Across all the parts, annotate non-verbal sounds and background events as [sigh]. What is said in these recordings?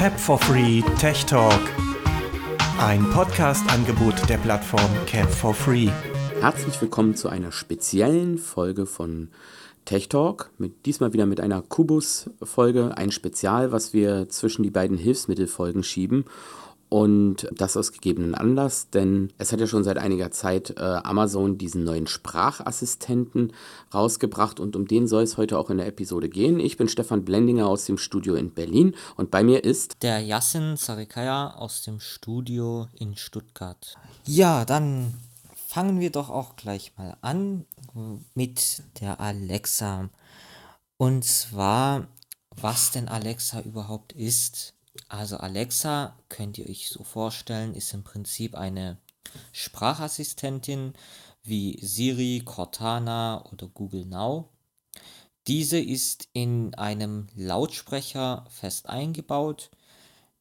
Cap for Free Tech Talk. Ein Podcast-Angebot der Plattform Cap for Free. Herzlich willkommen zu einer speziellen Folge von Tech Talk. Mit, diesmal wieder mit einer Kubus-Folge, ein Spezial, was wir zwischen die beiden Hilfsmittelfolgen schieben. Und das aus gegebenen Anlass, denn es hat ja schon seit einiger Zeit äh, Amazon diesen neuen Sprachassistenten rausgebracht und um den soll es heute auch in der Episode gehen. Ich bin Stefan Blendinger aus dem Studio in Berlin und bei mir ist der Yassin Sarikaya aus dem Studio in Stuttgart. Ja, dann fangen wir doch auch gleich mal an mit der Alexa. Und zwar, was denn Alexa überhaupt ist. Also Alexa könnt ihr euch so vorstellen, ist im Prinzip eine Sprachassistentin wie Siri, Cortana oder Google Now. Diese ist in einem Lautsprecher fest eingebaut.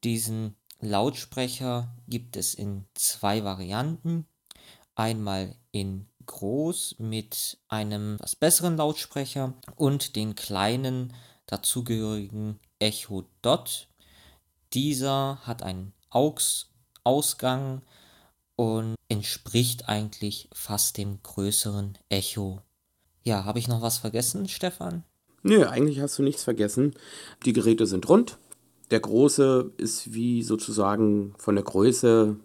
Diesen Lautsprecher gibt es in zwei Varianten. Einmal in groß mit einem was besseren Lautsprecher und den kleinen dazugehörigen Echo Dot dieser hat einen AUX-Ausgang und entspricht eigentlich fast dem größeren Echo. Ja, habe ich noch was vergessen, Stefan? Nö, eigentlich hast du nichts vergessen. Die Geräte sind rund. Der große ist wie sozusagen von der Größe,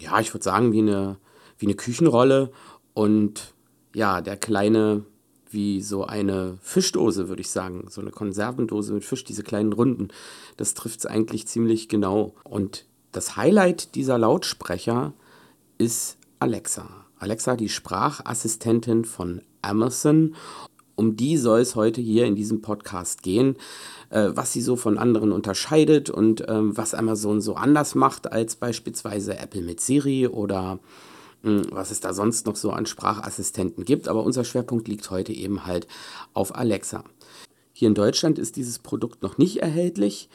ja, ich würde sagen, wie eine, wie eine Küchenrolle. Und ja, der kleine wie so eine Fischdose, würde ich sagen. So eine Konservendose mit Fisch, diese kleinen Runden. Das trifft es eigentlich ziemlich genau. Und das Highlight dieser Lautsprecher ist Alexa. Alexa, die Sprachassistentin von Amazon. Um die soll es heute hier in diesem Podcast gehen, äh, was sie so von anderen unterscheidet und äh, was Amazon so anders macht als beispielsweise Apple mit Siri oder was es da sonst noch so an Sprachassistenten gibt. Aber unser Schwerpunkt liegt heute eben halt auf Alexa. Hier in Deutschland ist dieses Produkt noch nicht erhältlich.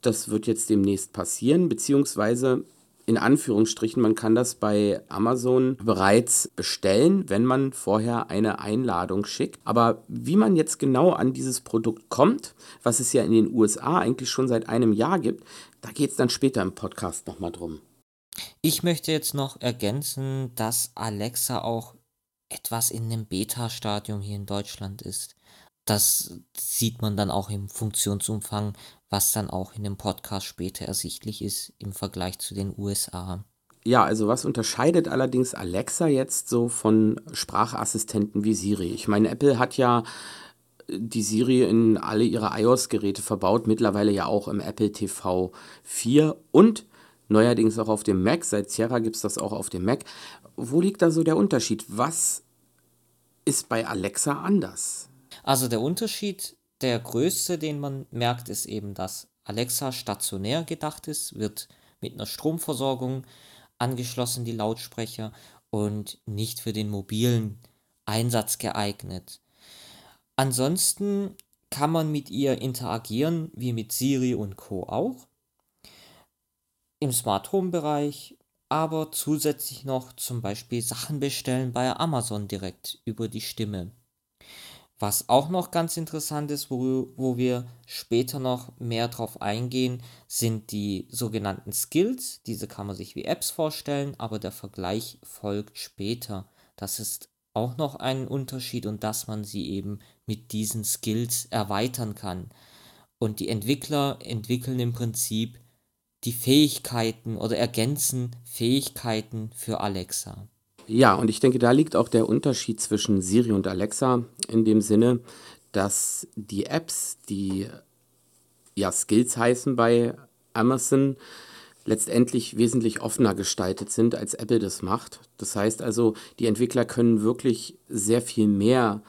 Das wird jetzt demnächst passieren, beziehungsweise in Anführungsstrichen, man kann das bei Amazon bereits bestellen, wenn man vorher eine Einladung schickt. Aber wie man jetzt genau an dieses Produkt kommt, was es ja in den USA eigentlich schon seit einem Jahr gibt, da geht es dann später im Podcast nochmal drum. Ich möchte jetzt noch ergänzen, dass Alexa auch etwas in einem Beta-Stadium hier in Deutschland ist. Das sieht man dann auch im Funktionsumfang, was dann auch in dem Podcast später ersichtlich ist im Vergleich zu den USA. Ja, also was unterscheidet allerdings Alexa jetzt so von Sprachassistenten wie Siri? Ich meine, Apple hat ja die Siri in alle ihre iOS-Geräte verbaut, mittlerweile ja auch im Apple TV 4 und neuerdings auch auf dem Mac. Seit Sierra gibt es das auch auf dem Mac. Wo liegt da so der Unterschied? Was ist bei Alexa anders? Also der Unterschied, der größte, den man merkt, ist eben, dass Alexa stationär gedacht ist, wird mit einer Stromversorgung angeschlossen, die Lautsprecher, und nicht für den mobilen Einsatz geeignet. Ansonsten kann man mit ihr interagieren, wie mit Siri und Co. auch im Smart Home Bereich, aber zusätzlich noch zum Beispiel Sachen bestellen bei Amazon direkt über die Stimme. Was auch noch ganz interessant ist, wo, wo wir später noch mehr drauf eingehen, sind die sogenannten Skills. Diese kann man sich wie Apps vorstellen, aber der Vergleich folgt später. Das ist auch noch ein Unterschied und dass man sie eben mit diesen Skills erweitern kann. Und die Entwickler entwickeln im Prinzip die Fähigkeiten oder ergänzen Fähigkeiten für Alexa. Ja, und ich denke, da liegt auch der Unterschied zwischen Siri und Alexa in dem Sinne, dass die Apps, die ja Skills heißen bei Amazon, letztendlich wesentlich offener gestaltet sind, als Apple das macht. Das heißt also, die Entwickler können wirklich sehr viel mehr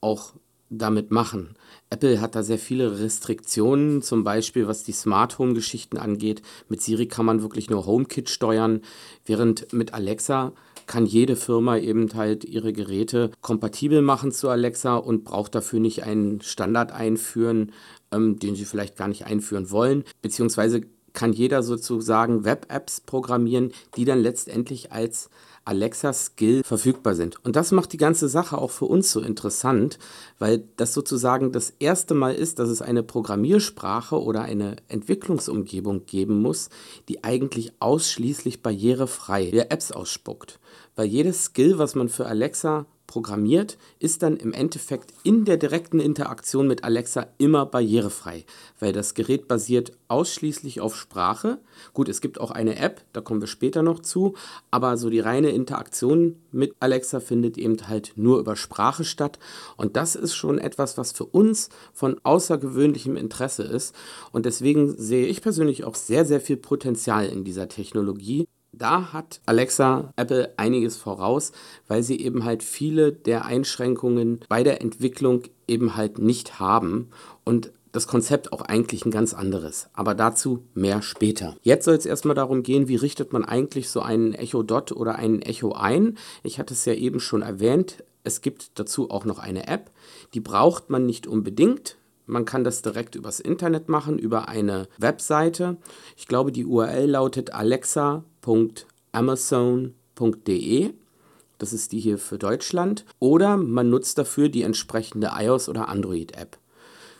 auch damit machen. Apple hat da sehr viele Restriktionen, zum Beispiel was die Smart Home Geschichten angeht. Mit Siri kann man wirklich nur HomeKit steuern, während mit Alexa kann jede Firma eben halt ihre Geräte kompatibel machen zu Alexa und braucht dafür nicht einen Standard einführen, ähm, den sie vielleicht gar nicht einführen wollen, beziehungsweise kann jeder sozusagen Web-Apps programmieren, die dann letztendlich als Alexa-Skill verfügbar sind. Und das macht die ganze Sache auch für uns so interessant, weil das sozusagen das erste Mal ist, dass es eine Programmiersprache oder eine Entwicklungsumgebung geben muss, die eigentlich ausschließlich barrierefrei Apps ausspuckt. Weil jedes Skill, was man für Alexa programmiert, ist dann im Endeffekt in der direkten Interaktion mit Alexa immer barrierefrei, weil das Gerät basiert ausschließlich auf Sprache. Gut, es gibt auch eine App, da kommen wir später noch zu, aber so die reine Interaktion mit Alexa findet eben halt nur über Sprache statt. Und das ist schon etwas, was für uns von außergewöhnlichem Interesse ist. Und deswegen sehe ich persönlich auch sehr, sehr viel Potenzial in dieser Technologie da hat Alexa Apple einiges voraus, weil sie eben halt viele der Einschränkungen bei der Entwicklung eben halt nicht haben und das Konzept auch eigentlich ein ganz anderes. Aber dazu mehr später. Jetzt soll es erstmal darum gehen, wie richtet man eigentlich so einen Echo Dot oder einen Echo ein. Ich hatte es ja eben schon erwähnt. Es gibt dazu auch noch eine App. Die braucht man nicht unbedingt. Man kann das direkt übers Internet machen, über eine Webseite. Ich glaube, die URL lautet alexa.amazon.de. Das ist die hier für Deutschland. Oder man nutzt dafür die entsprechende iOS- oder Android-App.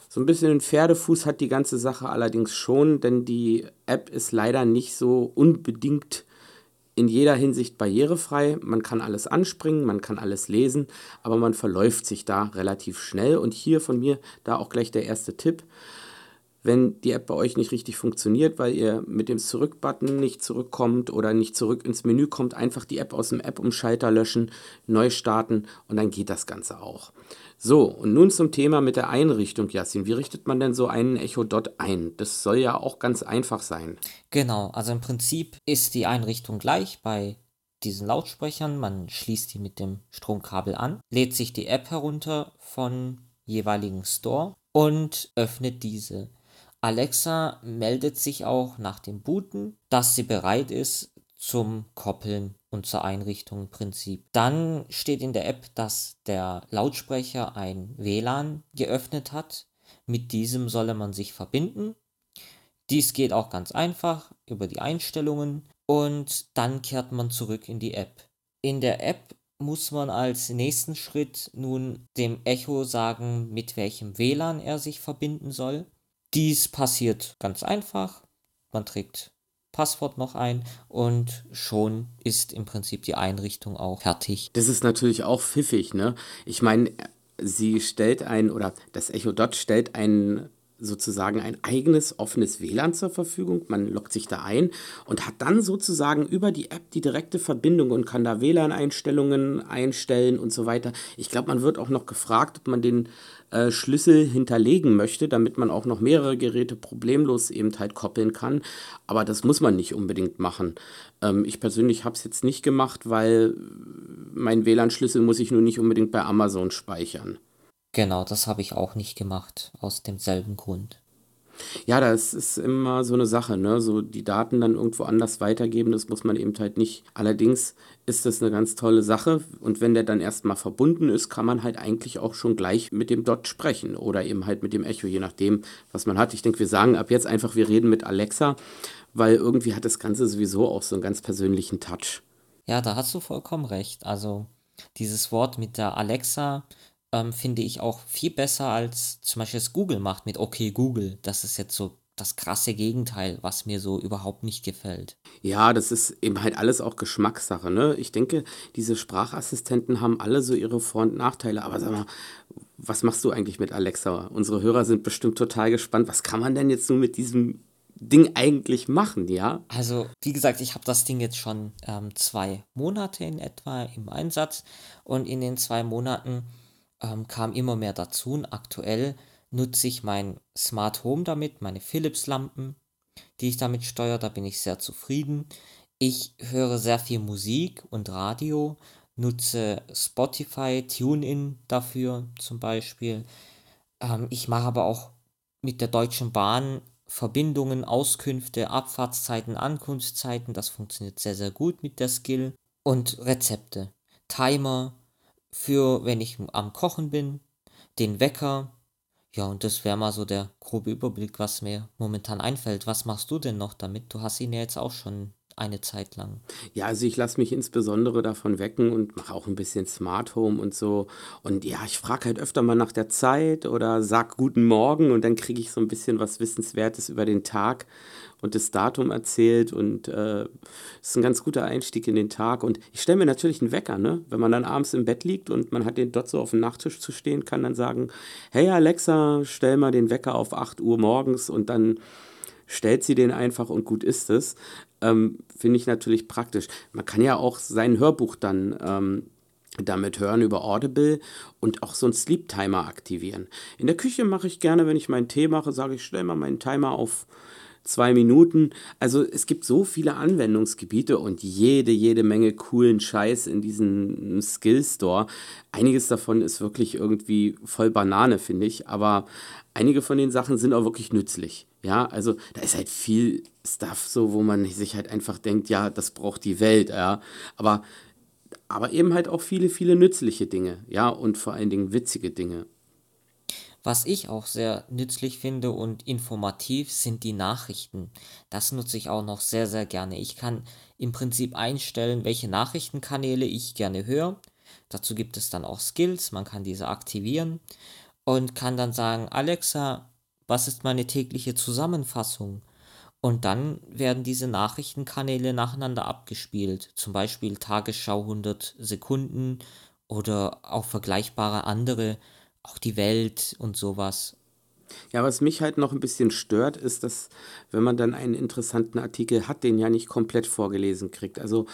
So ein bisschen Pferdefuß hat die ganze Sache allerdings schon, denn die App ist leider nicht so unbedingt in jeder Hinsicht barrierefrei. Man kann alles anspringen, man kann alles lesen, aber man verläuft sich da relativ schnell. Und hier von mir da auch gleich der erste Tipp. Wenn die App bei euch nicht richtig funktioniert, weil ihr mit dem Zurück-Button nicht zurückkommt oder nicht zurück ins Menü kommt, einfach die App aus dem App-Umschalter löschen, neu starten und dann geht das Ganze auch. So, und nun zum Thema mit der Einrichtung, Yassin. Wie richtet man denn so einen Echo Dot ein? Das soll ja auch ganz einfach sein. Genau, also im Prinzip ist die Einrichtung gleich bei diesen Lautsprechern. Man schließt die mit dem Stromkabel an, lädt sich die App herunter von jeweiligen Store und öffnet diese. Alexa meldet sich auch nach dem Booten, dass sie bereit ist zum Koppeln und zur Einrichtung im Prinzip. Dann steht in der App, dass der Lautsprecher ein WLAN geöffnet hat. Mit diesem solle man sich verbinden. Dies geht auch ganz einfach über die Einstellungen und dann kehrt man zurück in die App. In der App muss man als nächsten Schritt nun dem Echo sagen, mit welchem WLAN er sich verbinden soll. Dies passiert ganz einfach. Man trägt Passwort noch ein und schon ist im Prinzip die Einrichtung auch fertig. Das ist natürlich auch pfiffig, ne? Ich meine, sie stellt ein, oder das Echo Dot stellt ein sozusagen ein eigenes offenes WLAN zur Verfügung. Man loggt sich da ein und hat dann sozusagen über die App die direkte Verbindung und kann da WLAN-Einstellungen einstellen und so weiter. Ich glaube, man wird auch noch gefragt, ob man den äh, Schlüssel hinterlegen möchte, damit man auch noch mehrere Geräte problemlos eben halt koppeln kann. Aber das muss man nicht unbedingt machen. Ähm, ich persönlich habe es jetzt nicht gemacht, weil mein WLAN-Schlüssel muss ich nur nicht unbedingt bei Amazon speichern. Genau, das habe ich auch nicht gemacht, aus demselben Grund. Ja, das ist immer so eine Sache, ne? So die Daten dann irgendwo anders weitergeben, das muss man eben halt nicht. Allerdings ist das eine ganz tolle Sache und wenn der dann erstmal verbunden ist, kann man halt eigentlich auch schon gleich mit dem Dot sprechen oder eben halt mit dem Echo, je nachdem, was man hat. Ich denke, wir sagen ab jetzt einfach, wir reden mit Alexa, weil irgendwie hat das Ganze sowieso auch so einen ganz persönlichen Touch. Ja, da hast du vollkommen recht. Also dieses Wort mit der Alexa ähm, finde ich auch viel besser als zum Beispiel das Google macht mit Okay Google. Das ist jetzt so das krasse Gegenteil, was mir so überhaupt nicht gefällt. Ja, das ist eben halt alles auch Geschmackssache. Ne? Ich denke, diese Sprachassistenten haben alle so ihre Vor- und Nachteile. Aber sag mal, was machst du eigentlich mit Alexa? Unsere Hörer sind bestimmt total gespannt. Was kann man denn jetzt nur mit diesem Ding eigentlich machen, ja? Also, wie gesagt, ich habe das Ding jetzt schon ähm, zwei Monate in etwa im Einsatz und in den zwei Monaten ähm, kam immer mehr dazu und aktuell nutze ich mein Smart Home damit, meine Philips-Lampen, die ich damit steuere, da bin ich sehr zufrieden. Ich höre sehr viel Musik und Radio, nutze Spotify, TuneIn dafür zum Beispiel. Ähm, ich mache aber auch mit der Deutschen Bahn Verbindungen, Auskünfte, Abfahrtszeiten, Ankunftszeiten. Das funktioniert sehr, sehr gut mit der Skill. Und Rezepte, Timer, für wenn ich am Kochen bin, den Wecker. Ja, und das wäre mal so der grobe Überblick, was mir momentan einfällt. Was machst du denn noch damit? Du hast ihn ja jetzt auch schon eine Zeit lang. Ja, also ich lasse mich insbesondere davon wecken und mache auch ein bisschen Smart Home und so. Und ja, ich frage halt öfter mal nach der Zeit oder sag guten Morgen und dann kriege ich so ein bisschen was Wissenswertes über den Tag und das Datum erzählt und äh, ist ein ganz guter Einstieg in den Tag. Und ich stelle mir natürlich einen Wecker, ne? Wenn man dann abends im Bett liegt und man hat den dort so auf dem Nachttisch zu stehen, kann dann sagen, hey Alexa, stell mal den Wecker auf 8 Uhr morgens und dann stellt sie den einfach und gut ist es. Ähm, Finde ich natürlich praktisch. Man kann ja auch sein Hörbuch dann ähm, damit hören über Audible und auch so einen Sleep Timer aktivieren. In der Küche mache ich gerne, wenn ich meinen Tee mache, sage ich, stell mal meinen Timer auf zwei Minuten. Also es gibt so viele Anwendungsgebiete und jede, jede Menge coolen Scheiß in diesem Skill Store. Einiges davon ist wirklich irgendwie voll Banane, finde ich, aber einige von den Sachen sind auch wirklich nützlich. Ja, also da ist halt viel Stuff so, wo man sich halt einfach denkt, ja, das braucht die Welt, ja. Aber, aber eben halt auch viele, viele nützliche Dinge, ja, und vor allen Dingen witzige Dinge. Was ich auch sehr nützlich finde und informativ sind die Nachrichten. Das nutze ich auch noch sehr, sehr gerne. Ich kann im Prinzip einstellen, welche Nachrichtenkanäle ich gerne höre. Dazu gibt es dann auch Skills, man kann diese aktivieren und kann dann sagen, Alexa, was ist meine tägliche Zusammenfassung? Und dann werden diese Nachrichtenkanäle nacheinander abgespielt. Zum Beispiel Tagesschau 100 Sekunden oder auch vergleichbare andere auch die Welt und sowas. Ja, was mich halt noch ein bisschen stört, ist, dass wenn man dann einen interessanten Artikel hat, den ja nicht komplett vorgelesen kriegt. Also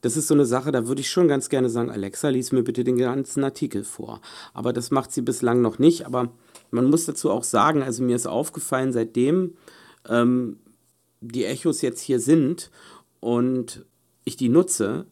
das ist so eine Sache, da würde ich schon ganz gerne sagen, Alexa, lies mir bitte den ganzen Artikel vor. Aber das macht sie bislang noch nicht. Aber man muss dazu auch sagen, also mir ist aufgefallen, seitdem ähm, die Echos jetzt hier sind und ich die nutze,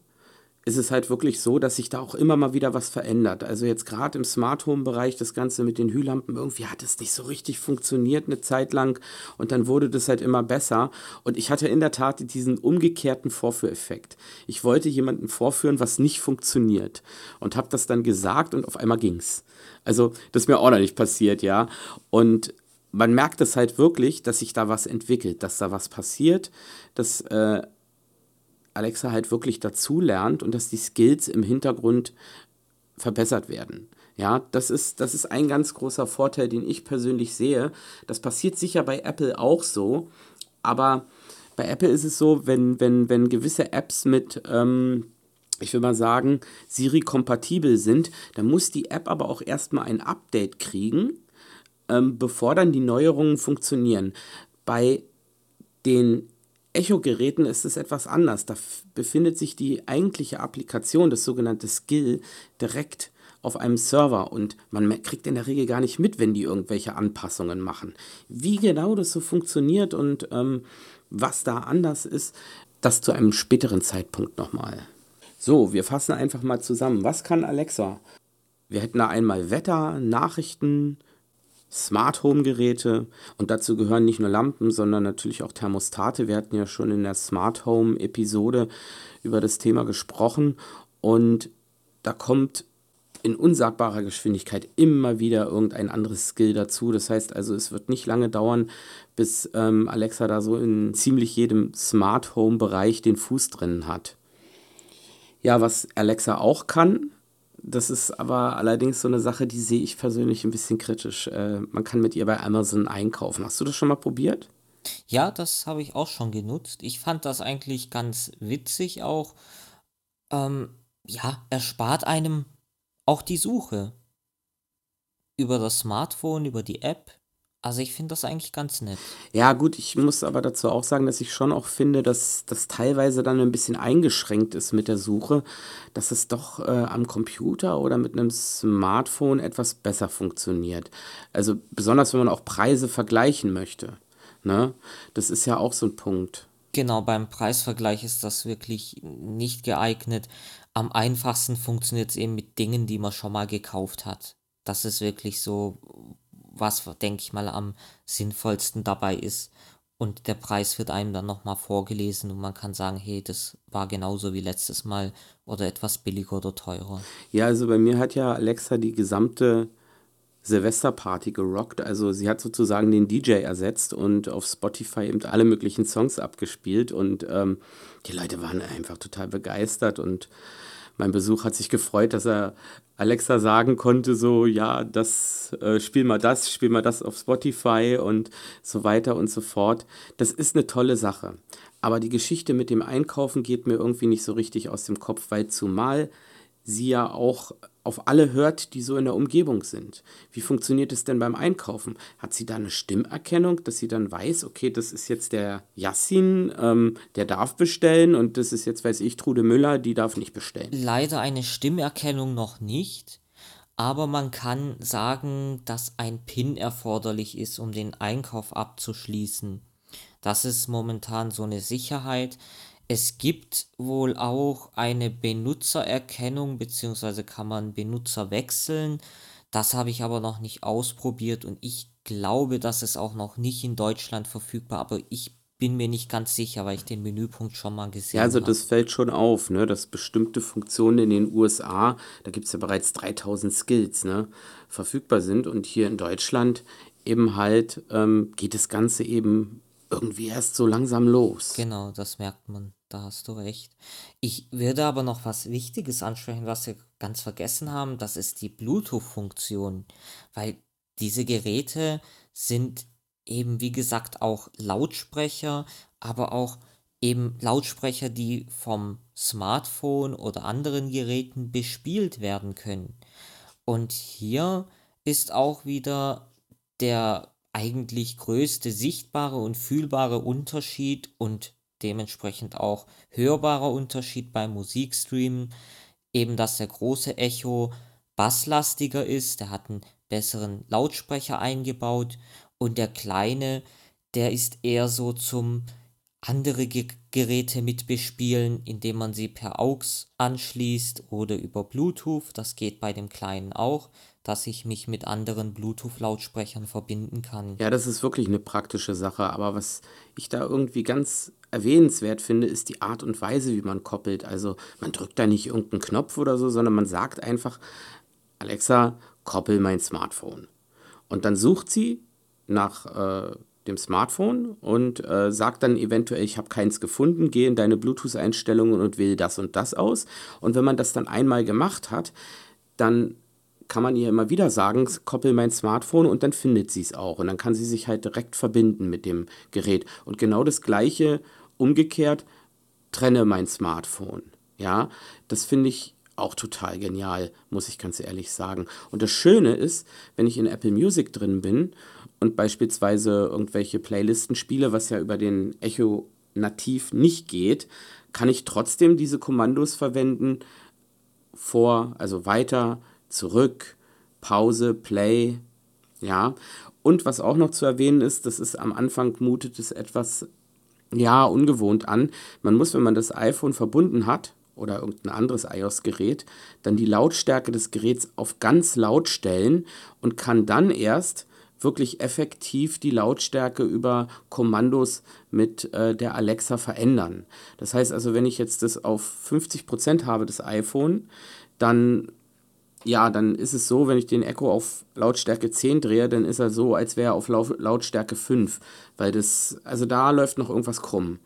ist es halt wirklich so, dass sich da auch immer mal wieder was verändert. Also jetzt gerade im Smart Home Bereich, das Ganze mit den Hühlampen, irgendwie hat es nicht so richtig funktioniert eine Zeit lang und dann wurde das halt immer besser. Und ich hatte in der Tat diesen umgekehrten Vorführeffekt. Ich wollte jemanden vorführen, was nicht funktioniert und habe das dann gesagt und auf einmal ging's. Also das ist mir auch noch nicht passiert, ja. Und man merkt es halt wirklich, dass sich da was entwickelt, dass da was passiert, dass äh, Alexa halt wirklich dazu lernt und dass die Skills im Hintergrund verbessert werden. Ja, das ist, das ist ein ganz großer Vorteil, den ich persönlich sehe. Das passiert sicher bei Apple auch so, aber bei Apple ist es so, wenn, wenn, wenn gewisse Apps mit, ähm, ich will mal sagen, Siri-kompatibel sind, dann muss die App aber auch erstmal ein Update kriegen, ähm, bevor dann die Neuerungen funktionieren. Bei den Echo-Geräten ist es etwas anders. Da befindet sich die eigentliche Applikation, das sogenannte Skill, direkt auf einem Server und man kriegt in der Regel gar nicht mit, wenn die irgendwelche Anpassungen machen. Wie genau das so funktioniert und ähm, was da anders ist, das zu einem späteren Zeitpunkt nochmal. So, wir fassen einfach mal zusammen. Was kann Alexa? Wir hätten da einmal Wetter, Nachrichten, Smart Home Geräte und dazu gehören nicht nur Lampen, sondern natürlich auch Thermostate. Wir hatten ja schon in der Smart Home Episode über das Thema gesprochen und da kommt in unsagbarer Geschwindigkeit immer wieder irgendein anderes Skill dazu. Das heißt also, es wird nicht lange dauern, bis ähm, Alexa da so in ziemlich jedem Smart Home Bereich den Fuß drin hat. Ja, was Alexa auch kann, das ist aber allerdings so eine Sache, die sehe ich persönlich ein bisschen kritisch. Äh, man kann mit ihr bei Amazon einkaufen. Hast du das schon mal probiert? Ja, das habe ich auch schon genutzt. Ich fand das eigentlich ganz witzig auch. Ähm, ja, erspart einem auch die Suche. Über das Smartphone, über die App also ich finde das eigentlich ganz nett. Ja, gut, ich muss aber dazu auch sagen, dass ich schon auch finde, dass das teilweise dann ein bisschen eingeschränkt ist mit der Suche, dass es doch äh, am Computer oder mit einem Smartphone etwas besser funktioniert. Also besonders wenn man auch Preise vergleichen möchte. Ne? Das ist ja auch so ein Punkt. Genau, beim Preisvergleich ist das wirklich nicht geeignet. Am einfachsten funktioniert es eben mit Dingen, die man schon mal gekauft hat. Das ist wirklich so, was, denke ich mal, am sinnvollsten dabei ist. Und der Preis wird einem dann nochmal vorgelesen und man kann sagen, hey, das war genauso wie letztes Mal oder etwas billiger oder teurer. Ja, also bei mir hat ja Alexa die gesamte Silvesterparty gerockt. Also sie hat sozusagen den DJ ersetzt und auf Spotify eben alle möglichen Songs abgespielt und ähm, die Leute waren einfach total begeistert und mein Besuch hat sich gefreut, dass er Alexa sagen konnte, so, ja, das, äh, spiel mal das, spiel mal das auf Spotify und so weiter und so fort. Das ist eine tolle Sache. Aber die Geschichte mit dem Einkaufen geht mir irgendwie nicht so richtig aus dem Kopf, weil zumal sie ja auch auf alle hört, die so in der Umgebung sind. Wie funktioniert es denn beim Einkaufen? Hat sie da eine Stimmerkennung, dass sie dann weiß, okay, das ist jetzt der Yassin, ähm, der darf bestellen und das ist jetzt, weiß ich, Trude Müller, die darf nicht bestellen? Leider eine Stimmerkennung noch nicht, aber man kann sagen, dass ein PIN erforderlich ist, um den Einkauf abzuschließen. Das ist momentan so eine Sicherheit. Es gibt wohl auch eine Benutzererkennung, beziehungsweise kann man Benutzer wechseln. Das habe ich aber noch nicht ausprobiert und ich glaube, das ist auch noch nicht in Deutschland verfügbar, aber ich bin mir nicht ganz sicher, weil ich den Menüpunkt schon mal gesehen Ja, also habe. das fällt schon auf, ne, dass bestimmte Funktionen in den USA, da gibt es ja bereits 3000 Skills, ne, verfügbar sind und hier in Deutschland eben halt ähm, geht das Ganze eben irgendwie erst so langsam los. Genau, das merkt man. Da hast du recht. Ich würde aber noch was Wichtiges ansprechen, was wir ganz vergessen haben. Das ist die Bluetooth-Funktion. Weil diese Geräte sind eben, wie gesagt, auch Lautsprecher, aber auch eben Lautsprecher, die vom Smartphone oder anderen Geräten bespielt werden können. Und hier ist auch wieder der eigentlich größte sichtbare und fühlbare Unterschied und dementsprechend auch hörbarer Unterschied beim Musikstreamen, eben dass der große Echo basslastiger ist, der hat einen besseren Lautsprecher eingebaut und der kleine, der ist eher so zum andere Ge Geräte mit bespielen, indem man sie per AUX anschließt oder über Bluetooth. Das geht bei dem kleinen auch, dass ich mich mit anderen Bluetooth-Lautsprechern verbinden kann. Ja, das ist wirklich eine praktische Sache, aber was ich da irgendwie ganz erwähnenswert finde, ist die Art und Weise, wie man koppelt. Also man drückt da nicht irgendeinen Knopf oder so, sondern man sagt einfach, Alexa, koppel mein Smartphone. Und dann sucht sie nach äh, dem Smartphone und äh, sagt dann eventuell, ich habe keins gefunden, gehe in deine Bluetooth-Einstellungen und wähle das und das aus. Und wenn man das dann einmal gemacht hat, dann kann man ihr immer wieder sagen, koppel mein Smartphone und dann findet sie es auch. Und dann kann sie sich halt direkt verbinden mit dem Gerät. Und genau das gleiche umgekehrt, trenne mein Smartphone. Ja, das finde ich auch total genial, muss ich ganz ehrlich sagen. Und das Schöne ist, wenn ich in Apple Music drin bin und beispielsweise irgendwelche Playlisten spiele, was ja über den Echo nativ nicht geht, kann ich trotzdem diese Kommandos verwenden, vor, also weiter, zurück, Pause, Play, ja. Und was auch noch zu erwähnen ist, das ist am Anfang mutet es etwas, ja, ungewohnt an. Man muss, wenn man das iPhone verbunden hat oder irgendein anderes iOS-Gerät, dann die Lautstärke des Geräts auf ganz laut stellen und kann dann erst wirklich effektiv die Lautstärke über Kommandos mit äh, der Alexa verändern. Das heißt also, wenn ich jetzt das auf 50% habe, das iPhone, dann ja, dann ist es so, wenn ich den Echo auf Lautstärke 10 drehe, dann ist er so, als wäre er auf Lautstärke 5, weil das, also da läuft noch irgendwas krumm.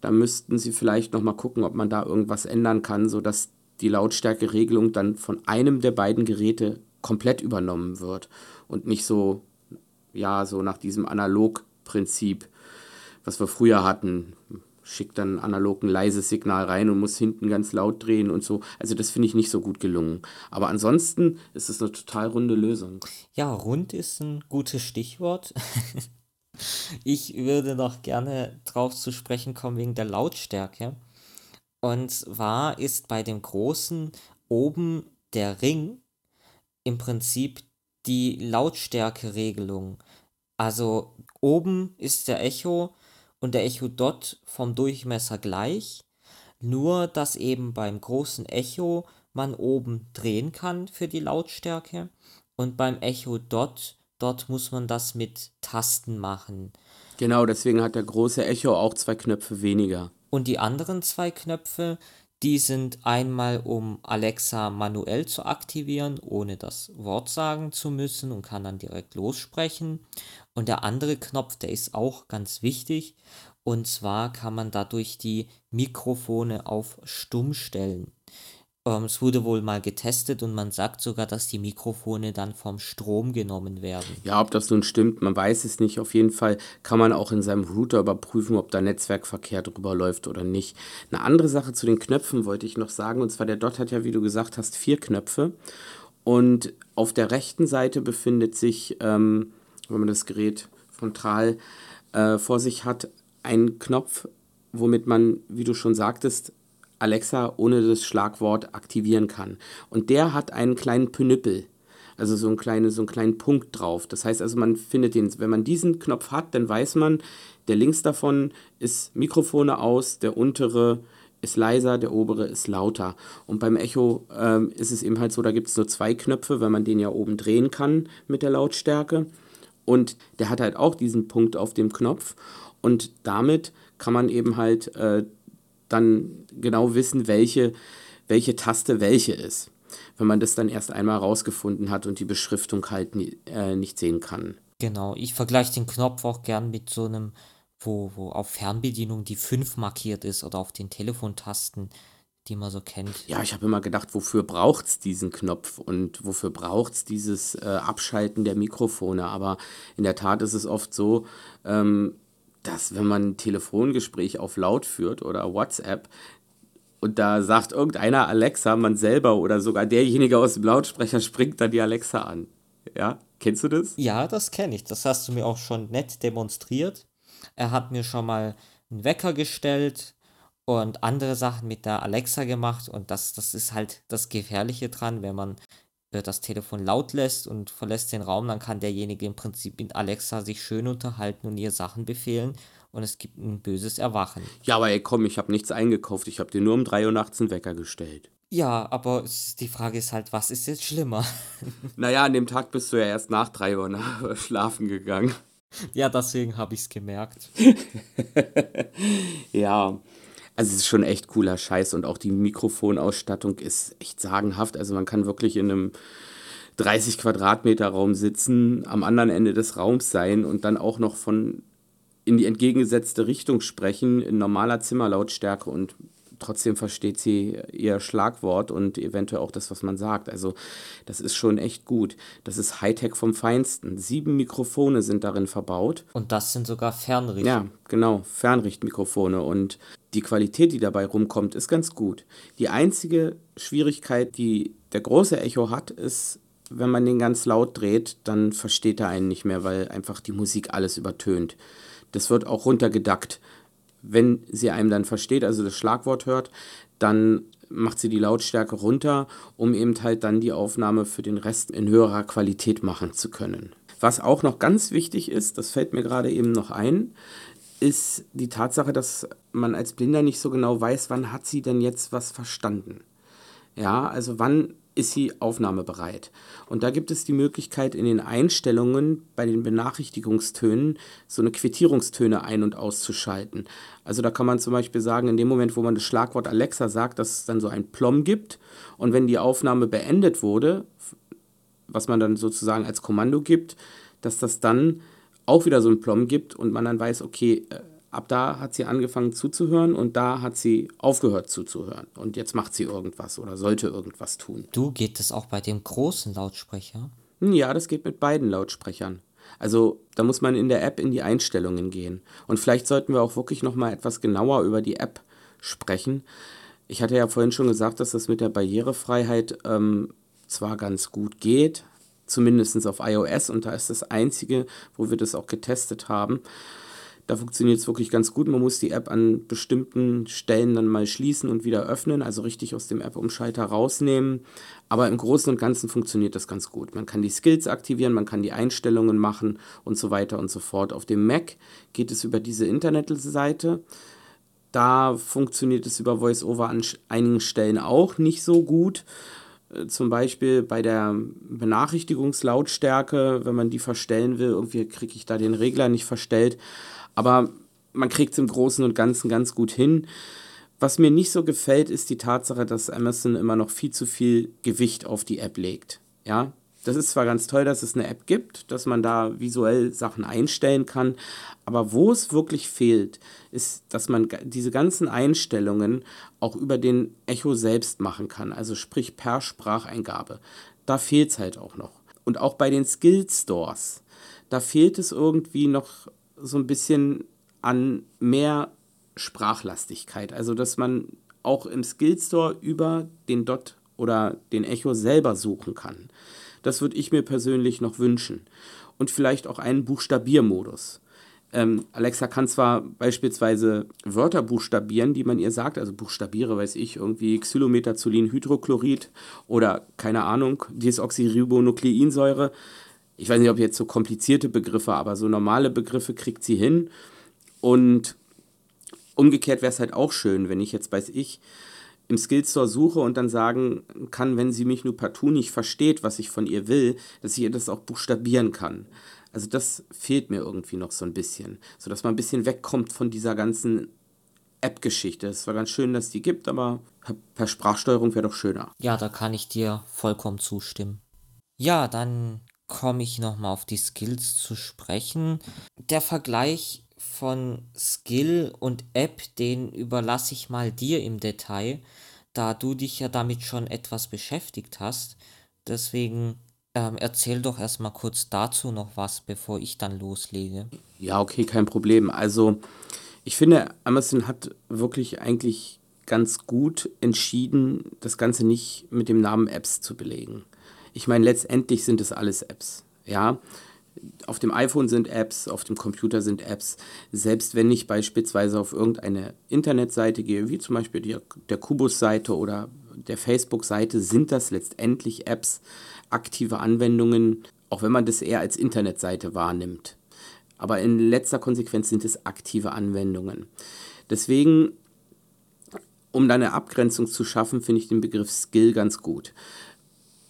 Da müssten Sie vielleicht noch mal gucken, ob man da irgendwas ändern kann, sodass die Lautstärkeregelung dann von einem der beiden Geräte komplett übernommen wird und nicht so, ja, so nach diesem Analogprinzip, was wir früher hatten schickt dann analog ein leises Signal rein und muss hinten ganz laut drehen und so. Also das finde ich nicht so gut gelungen. Aber ansonsten ist es eine total runde Lösung. Ja, rund ist ein gutes Stichwort. [laughs] ich würde noch gerne drauf zu sprechen kommen wegen der Lautstärke. Und zwar ist bei dem großen oben der Ring im Prinzip die Lautstärkeregelung. Also oben ist der Echo und der Echo Dot vom Durchmesser gleich, nur dass eben beim großen Echo man oben drehen kann für die Lautstärke und beim Echo Dot, dort muss man das mit Tasten machen. Genau, deswegen hat der große Echo auch zwei Knöpfe weniger. Und die anderen zwei Knöpfe, Die sind einmal, um Alexa manuell zu aktivieren, ohne das Wort sagen zu müssen und kann dann direkt lossprechen. Und der andere Knopf, der ist auch ganz wichtig. Und zwar kann man dadurch die Mikrofone auf Stumm stellen. Ähm, es wurde wohl mal getestet und man sagt sogar, dass die Mikrofone dann vom Strom genommen werden. Ja, ob das nun stimmt, man weiß es nicht. Auf jeden Fall kann man auch in seinem Router überprüfen, ob da Netzwerkverkehr drüber läuft oder nicht. Eine andere Sache zu den Knöpfen wollte ich noch sagen, und zwar der Dot hat ja, wie du gesagt hast, vier Knöpfe. Und auf der rechten Seite befindet sich, ähm, wenn man das Gerät frontal äh, vor sich hat, ein Knopf, womit man, wie du schon sagtest, Alexa ohne das Schlagwort aktivieren kann. Und der hat einen kleinen Pnüppel, also so, ein kleine, so einen kleinen Punkt drauf. Das heißt also, man findet den, wenn man diesen Knopf hat, dann weiß man, der links davon ist Mikrofone aus, der untere ist leiser, der obere ist lauter. Und beim Echo ähm, ist es eben halt so, da gibt es nur zwei Knöpfe, weil man den ja oben drehen kann mit der Lautstärke. Und der hat halt auch diesen Punkt auf dem Knopf. Und damit kann man eben halt äh, dann genau wissen, welche, welche Taste welche ist. Wenn man das dann erst einmal rausgefunden hat und die Beschriftung halt nie, äh, nicht sehen kann. Genau, ich vergleiche den Knopf auch gern mit so einem, wo, wo auf Fernbedienung die 5 markiert ist oder auf den Telefontasten, die man so kennt. Ja, ich habe immer gedacht, wofür braucht es diesen Knopf und wofür braucht es dieses äh, Abschalten der Mikrofone. Aber in der Tat ist es oft so, ähm, dass wenn man ein Telefongespräch auf laut führt oder WhatsApp und da sagt irgendeiner Alexa, man selber oder sogar derjenige aus dem Lautsprecher springt dann die Alexa an. Ja, kennst du das? Ja, das kenne ich. Das hast du mir auch schon nett demonstriert. Er hat mir schon mal einen Wecker gestellt und andere Sachen mit der Alexa gemacht und das, das ist halt das Gefährliche dran, wenn man das Telefon laut lässt und verlässt den Raum, dann kann derjenige im Prinzip mit Alexa sich schön unterhalten und ihr Sachen befehlen und es gibt ein böses Erwachen. Ja, aber ey, komm, ich habe nichts eingekauft. Ich habe dir nur um 3 Uhr nachts einen Wecker gestellt. Ja, aber die Frage ist halt, was ist jetzt schlimmer? [laughs] naja, an dem Tag bist du ja erst nach 3 Uhr nach [laughs] schlafen gegangen. Ja, deswegen habe ich es gemerkt. [laughs] ja, also es ist schon echt cooler Scheiß und auch die Mikrofonausstattung ist echt sagenhaft. Also man kann wirklich in einem 30 Quadratmeter Raum sitzen, am anderen Ende des Raums sein und dann auch noch von in die entgegengesetzte Richtung sprechen in normaler Zimmerlautstärke und trotzdem versteht sie ihr Schlagwort und eventuell auch das, was man sagt. Also das ist schon echt gut. Das ist Hightech vom Feinsten. Sieben Mikrofone sind darin verbaut. Und das sind sogar Fernricht. Ja, genau, Fernrichtmikrofone. Und die Qualität, die dabei rumkommt, ist ganz gut. Die einzige Schwierigkeit, die der große Echo hat, ist, wenn man den ganz laut dreht, dann versteht er einen nicht mehr, weil einfach die Musik alles übertönt. Das wird auch runtergedackt wenn sie einem dann versteht, also das Schlagwort hört, dann macht sie die Lautstärke runter, um eben halt dann die Aufnahme für den Rest in höherer Qualität machen zu können. Was auch noch ganz wichtig ist, das fällt mir gerade eben noch ein, ist die Tatsache, dass man als Blinder nicht so genau weiß, wann hat sie denn jetzt was verstanden. Ja, also wann ist sie aufnahmebereit. Und da gibt es die Möglichkeit in den Einstellungen bei den Benachrichtigungstönen so eine Quittierungstöne ein- und auszuschalten. Also da kann man zum Beispiel sagen, in dem Moment, wo man das Schlagwort Alexa sagt, dass es dann so ein Plom gibt und wenn die Aufnahme beendet wurde, was man dann sozusagen als Kommando gibt, dass das dann auch wieder so ein Plom gibt und man dann weiß, okay, äh, ab da hat sie angefangen zuzuhören und da hat sie aufgehört zuzuhören. Und jetzt macht sie irgendwas oder sollte irgendwas tun. Du, geht das auch bei dem großen Lautsprecher? Hm, ja, das geht mit beiden Lautsprechern. Also da muss man in der App in die Einstellungen gehen. Und vielleicht sollten wir auch wirklich nochmal etwas genauer über die App sprechen. Ich hatte ja vorhin schon gesagt, dass das mit der Barrierefreiheit ähm, zwar ganz gut geht, zumindest auf iOS, und da ist das Einzige, wo wir das auch getestet haben. Da funktioniert es wirklich ganz gut. Man muss die App an bestimmten Stellen dann mal schließen und wieder öffnen, also richtig aus dem App-Umschalter rausnehmen. Aber im Großen und Ganzen funktioniert das ganz gut. Man kann die Skills aktivieren, man kann die Einstellungen machen und so weiter und so fort. Auf dem Mac geht es über diese Internetseite. Da funktioniert es über VoiceOver an einigen Stellen auch nicht so gut. Zum Beispiel bei der Benachrichtigungslautstärke, wenn man die verstellen will, irgendwie kriege ich da den Regler nicht verstellt. Aber man kriegt es im Großen und Ganzen ganz gut hin. Was mir nicht so gefällt, ist die Tatsache, dass Amazon immer noch viel zu viel Gewicht auf die App legt. Ja, das ist zwar ganz toll, dass es eine App gibt, dass man da visuell Sachen einstellen kann, aber wo es wirklich fehlt, ist, dass man diese ganzen Einstellungen auch über den Echo selbst machen kann, also sprich per Spracheingabe. Da fehlt es halt auch noch. Und auch bei den Skill Stores, da fehlt es irgendwie noch so ein bisschen an mehr Sprachlastigkeit. Also, dass man auch im Skill Store über den Dot oder den Echo selber suchen kann. Das würde ich mir persönlich noch wünschen. Und vielleicht auch einen Buchstabiermodus. Ähm, Alexa kann zwar beispielsweise Wörter buchstabieren, die man ihr sagt, also buchstabiere, weiß ich, irgendwie Xylometazolin-Hydrochlorid oder keine Ahnung, Desoxyribonukleinsäure. Ich weiß nicht, ob jetzt so komplizierte Begriffe, aber so normale Begriffe kriegt sie hin. Und umgekehrt wäre es halt auch schön, wenn ich jetzt, weiß ich, im Skillstore suche und dann sagen kann, wenn sie mich nur partout nicht versteht, was ich von ihr will, dass ich ihr das auch buchstabieren kann. Also das fehlt mir irgendwie noch so ein bisschen, sodass man ein bisschen wegkommt von dieser ganzen App-Geschichte. Es war ganz schön, dass die gibt, aber per Sprachsteuerung wäre doch schöner. Ja, da kann ich dir vollkommen zustimmen. Ja, dann komme ich nochmal auf die Skills zu sprechen. Der Vergleich von Skill und App, den überlasse ich mal dir im Detail, da du dich ja damit schon etwas beschäftigt hast. Deswegen ähm, erzähl doch erstmal kurz dazu noch was, bevor ich dann loslege. Ja, okay, kein Problem. Also ich finde, Amazon hat wirklich eigentlich ganz gut entschieden, das Ganze nicht mit dem Namen Apps zu belegen. Ich meine, letztendlich sind es alles Apps. Ja, auf dem iPhone sind Apps, auf dem Computer sind Apps. Selbst wenn ich beispielsweise auf irgendeine Internetseite gehe, wie zum Beispiel die, der Kubus-Seite oder der Facebook-Seite, sind das letztendlich Apps, aktive Anwendungen, auch wenn man das eher als Internetseite wahrnimmt. Aber in letzter Konsequenz sind es aktive Anwendungen. Deswegen, um da eine Abgrenzung zu schaffen, finde ich den Begriff Skill ganz gut.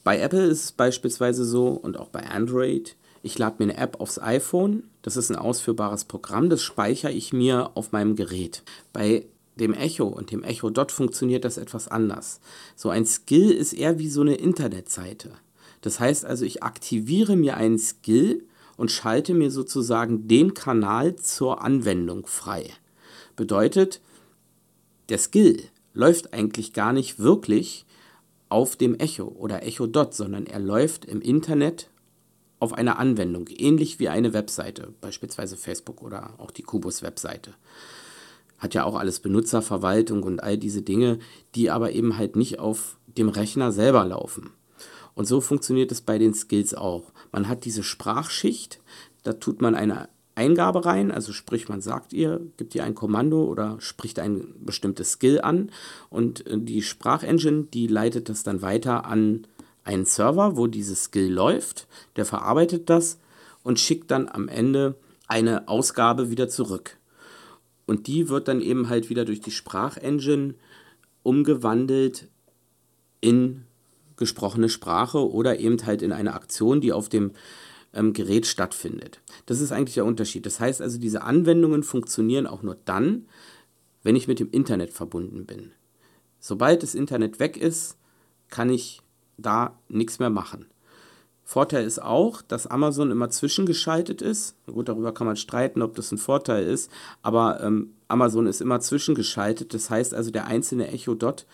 Bei Apple ist es beispielsweise so und auch bei Android, ich lade mir eine App aufs iPhone, das ist ein ausführbares Programm, das speichere ich mir auf meinem Gerät. Bei dem Echo und dem Echo Dot funktioniert das etwas anders. So ein Skill ist eher wie so eine Internetseite. Das heißt also, ich aktiviere mir einen Skill und schalte mir sozusagen den Kanal zur Anwendung frei. Bedeutet, der Skill läuft eigentlich gar nicht wirklich auf dem Echo oder Echo Dot, sondern er läuft im Internet auf einer Anwendung, ähnlich wie eine Webseite, beispielsweise Facebook oder auch die Kubus-Webseite. Hat ja auch alles Benutzerverwaltung und all diese Dinge, die aber eben halt nicht auf dem Rechner selber laufen. Und so funktioniert es bei den Skills auch. Man hat diese Sprachschicht, da tut man eine Eingabe rein, also sprich, man sagt ihr, gibt ihr ein Kommando oder spricht ein bestimmtes Skill an und äh, die Sprachengine, die leitet das dann weiter an einen Server, wo dieses Skill läuft, der verarbeitet das und schickt dann am Ende eine Ausgabe wieder zurück. Und die wird dann eben halt wieder durch die Sprachengine umgewandelt in gesprochene Sprache oder eben halt in eine Aktion, die auf dem ähm, Gerät stattfindet. Das ist eigentlich der Unterschied. Das heißt also, diese Anwendungen funktionieren auch nur dann, wenn ich mit dem Internet verbunden bin. Sobald das Internet weg ist, kann ich da nichts mehr machen. Vorteil ist auch, dass Amazon immer zwischengeschaltet ist. Gut, darüber kann man streiten, ob das ein Vorteil ist, aber ähm, Amazon ist immer zwischengeschaltet. Das heißt also, der einzelne Echo Dot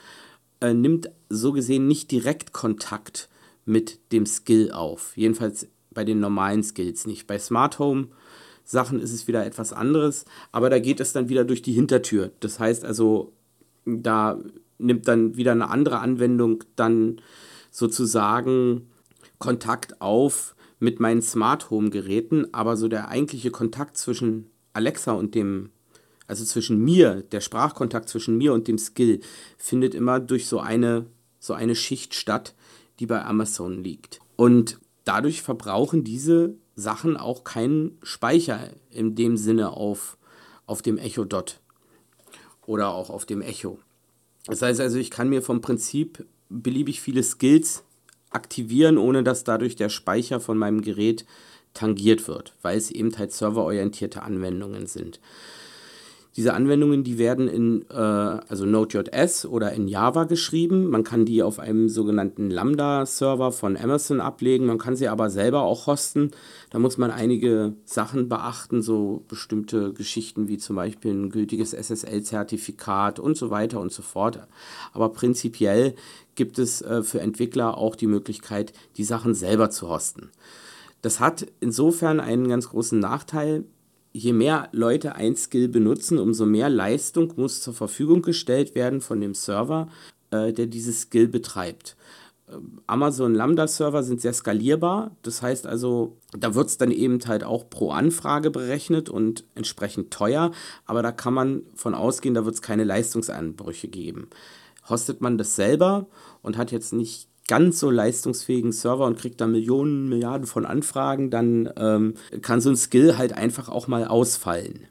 äh, nimmt so gesehen nicht direkt Kontakt mit dem Skill auf. Jedenfalls bei den normalen Skills nicht. Bei Smart Home Sachen ist es wieder etwas anderes, aber da geht es dann wieder durch die Hintertür. Das heißt also, da nimmt dann wieder eine andere Anwendung dann sozusagen Kontakt auf mit meinen Smart Home Geräten, aber so der eigentliche Kontakt zwischen Alexa und dem, also zwischen mir, der Sprachkontakt zwischen mir und dem Skill, findet immer durch so eine, so eine Schicht statt, die bei Amazon liegt. Und dadurch verbrauchen diese Sachen auch keinen Speicher in dem Sinne auf, auf dem Echo Dot oder auch auf dem Echo. Das heißt also, ich kann mir vom Prinzip beliebig viele Skills aktivieren, ohne dass dadurch der Speicher von meinem Gerät tangiert wird, weil es eben halt serverorientierte Anwendungen sind. Diese Anwendungen, die werden in äh, also Node.js oder in Java geschrieben. Man kann die auf einem sogenannten Lambda-Server von Amazon ablegen. Man kann sie aber selber auch hosten. Da muss man einige Sachen beachten, so bestimmte Geschichten wie zum Beispiel ein gültiges SSL-Zertifikat und so weiter und so fort. Aber prinzipiell gibt es äh, für Entwickler auch die Möglichkeit, die Sachen selber zu hosten. Das hat insofern einen ganz großen Nachteil je mehr Leute ein Skill benutzen, umso mehr Leistung muss zur Verfügung gestellt werden von dem Server, äh, der dieses Skill betreibt. Ähm, Amazon Lambda-Server sind sehr skalierbar. Das heißt also, da wird es dann eben halt auch pro Anfrage berechnet und entsprechend teuer. Aber da kann man von ausgehen, da wird es keine Leistungseinbrüche geben. Hostet man das selber und hat jetzt nicht ganz so leistungsfähigen Server und kriegt da Millionen, Milliarden von Anfragen, dann ähm, kann so ein Skill halt einfach auch mal ausfallen.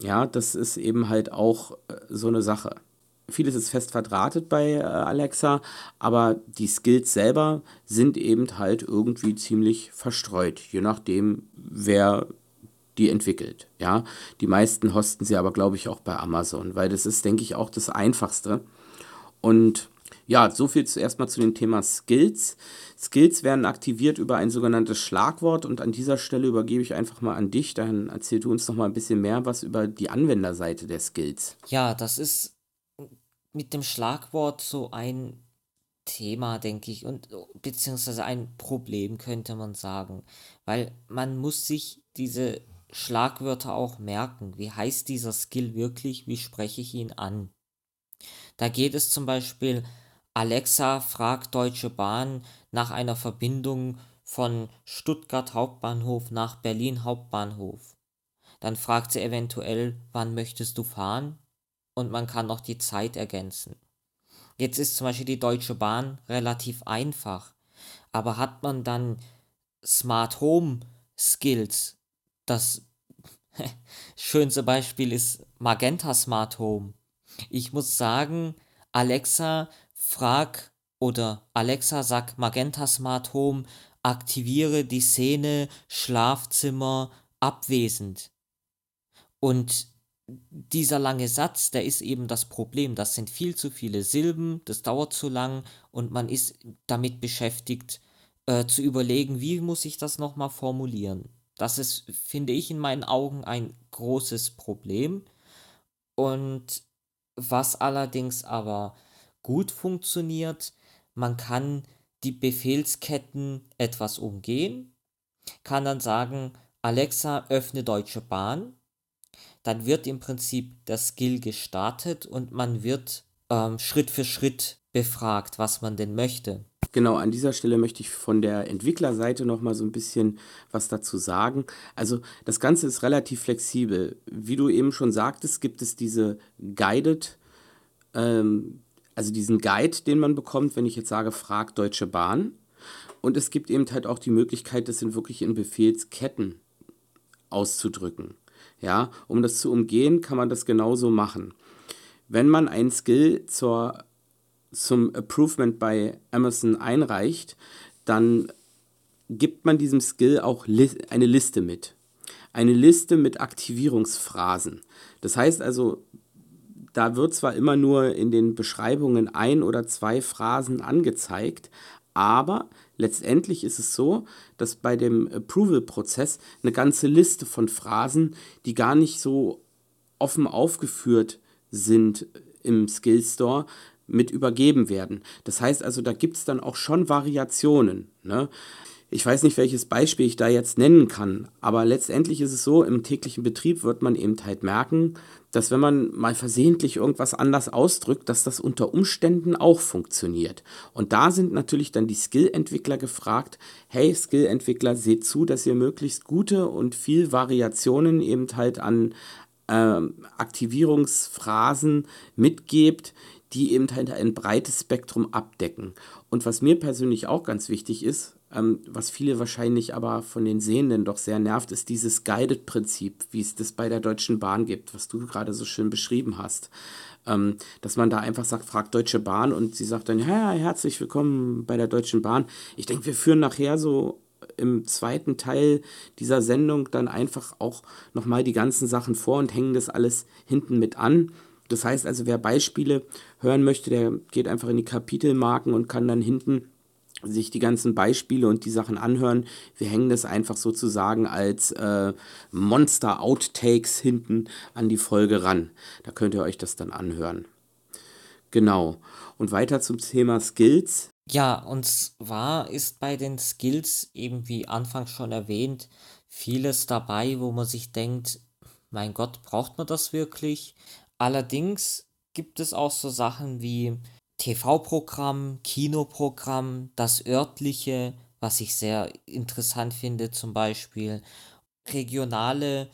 Ja, das ist eben halt auch äh, so eine Sache. Vieles ist fest verdrahtet bei äh, Alexa, aber die Skills selber sind eben halt irgendwie ziemlich verstreut, je nachdem, wer die entwickelt. Ja, die meisten hosten sie aber, glaube ich, auch bei Amazon, weil das ist, denke ich, auch das Einfachste. Und ja, so viel zuerst mal zu dem Thema Skills. Skills werden aktiviert über ein sogenanntes Schlagwort und an dieser Stelle übergebe ich einfach mal an dich. Dann erzähl du uns noch mal ein bisschen mehr was über die Anwenderseite der Skills. Ja, das ist mit dem Schlagwort so ein Thema, denke ich, und beziehungsweise ein Problem könnte man sagen, weil man muss sich diese Schlagwörter auch merken. Wie heißt dieser Skill wirklich? Wie spreche ich ihn an? Da geht es zum Beispiel Alexa fragt Deutsche Bahn nach einer Verbindung von Stuttgart Hauptbahnhof nach Berlin Hauptbahnhof. Dann fragt sie eventuell, wann möchtest du fahren? Und man kann noch die Zeit ergänzen. Jetzt ist zum Beispiel die Deutsche Bahn relativ einfach, aber hat man dann Smart Home Skills, das [laughs] schönste Beispiel ist Magenta Smart Home. Ich muss sagen, Alexa frag oder Alexa sag Magenta Smart Home, aktiviere die Szene Schlafzimmer abwesend. Und dieser lange Satz, der ist eben das Problem. Das sind viel zu viele Silben, das dauert zu lang und man ist damit beschäftigt, äh, zu überlegen, wie muss ich das nochmal formulieren. Das ist, finde ich, in meinen Augen ein großes Problem. Und was allerdings aber gut funktioniert. Man kann die Befehlsketten etwas umgehen, kann dann sagen, Alexa, öffne Deutsche Bahn. Dann wird im Prinzip der Skill gestartet und man wird ähm, Schritt für Schritt befragt, was man denn möchte. Genau, an dieser Stelle möchte ich von der Entwicklerseite noch mal so ein bisschen was dazu sagen. Also das Ganze ist relativ flexibel. Wie du eben schon sagtest, gibt es diese Guided ähm, also diesen Guide, den man bekommt, wenn ich jetzt sage, frag Deutsche Bahn. Und es gibt eben halt auch die Möglichkeit, das in wirklich in Befehlsketten auszudrücken. Ja, um das zu umgehen, kann man das genauso machen. Wenn man ein Skill zur, zum Approvement bei Amazon einreicht, dann gibt man diesem Skill auch eine Liste mit. Eine Liste mit Aktivierungsphrasen. Das heißt also, da wird zwar immer nur in den Beschreibungen ein oder zwei Phrasen angezeigt, aber letztendlich ist es so, dass bei dem Approval-Prozess eine ganze Liste von Phrasen, die gar nicht so offen aufgeführt sind im Skill Store, mit übergeben werden. Das heißt also, da gibt es dann auch schon Variationen. Ne? Ich weiß nicht, welches Beispiel ich da jetzt nennen kann, aber letztendlich ist es so, im täglichen Betrieb wird man eben halt merken, dass wenn man mal versehentlich irgendwas anders ausdrückt, dass das unter Umständen auch funktioniert. Und da sind natürlich dann die Skill-Entwickler gefragt, hey Skill-Entwickler, seht zu, dass ihr möglichst gute und viel Variationen eben halt an ähm, Aktivierungsphrasen mitgebt, die eben halt ein breites Spektrum abdecken. Und was mir persönlich auch ganz wichtig ist, ähm, was viele wahrscheinlich aber von den Sehenden doch sehr nervt, ist dieses Guided-Prinzip, wie es das bei der Deutschen Bahn gibt, was du gerade so schön beschrieben hast. Ähm, dass man da einfach sagt, fragt Deutsche Bahn und sie sagt dann, ja, herzlich willkommen bei der Deutschen Bahn. Ich denke, wir führen nachher so im zweiten Teil dieser Sendung dann einfach auch nochmal die ganzen Sachen vor und hängen das alles hinten mit an. Das heißt also, wer Beispiele hören möchte, der geht einfach in die Kapitelmarken und kann dann hinten sich die ganzen Beispiele und die Sachen anhören. Wir hängen das einfach sozusagen als äh, Monster-Outtakes hinten an die Folge ran. Da könnt ihr euch das dann anhören. Genau. Und weiter zum Thema Skills. Ja, und zwar ist bei den Skills eben wie anfangs schon erwähnt, vieles dabei, wo man sich denkt, mein Gott, braucht man das wirklich? Allerdings gibt es auch so Sachen wie TV-Programm, Kinoprogramm, das örtliche, was ich sehr interessant finde, zum Beispiel regionale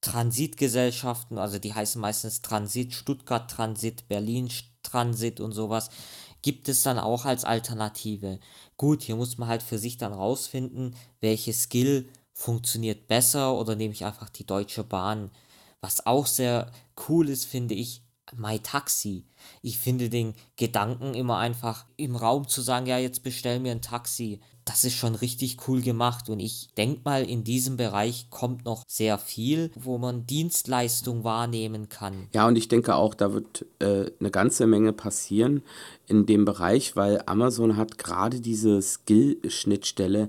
Transitgesellschaften, also die heißen meistens Transit, Stuttgart Transit, Berlin Transit und sowas, gibt es dann auch als Alternative. Gut, hier muss man halt für sich dann rausfinden, welche Skill funktioniert besser oder nehme ich einfach die Deutsche Bahn. Was auch sehr cool ist, finde ich, My Taxi. Ich finde den Gedanken immer einfach im Raum zu sagen, ja, jetzt bestell mir ein Taxi. Das ist schon richtig cool gemacht und ich denke mal, in diesem Bereich kommt noch sehr viel, wo man Dienstleistung wahrnehmen kann. Ja, und ich denke auch, da wird äh, eine ganze Menge passieren in dem Bereich, weil Amazon hat gerade diese Skill-Schnittstelle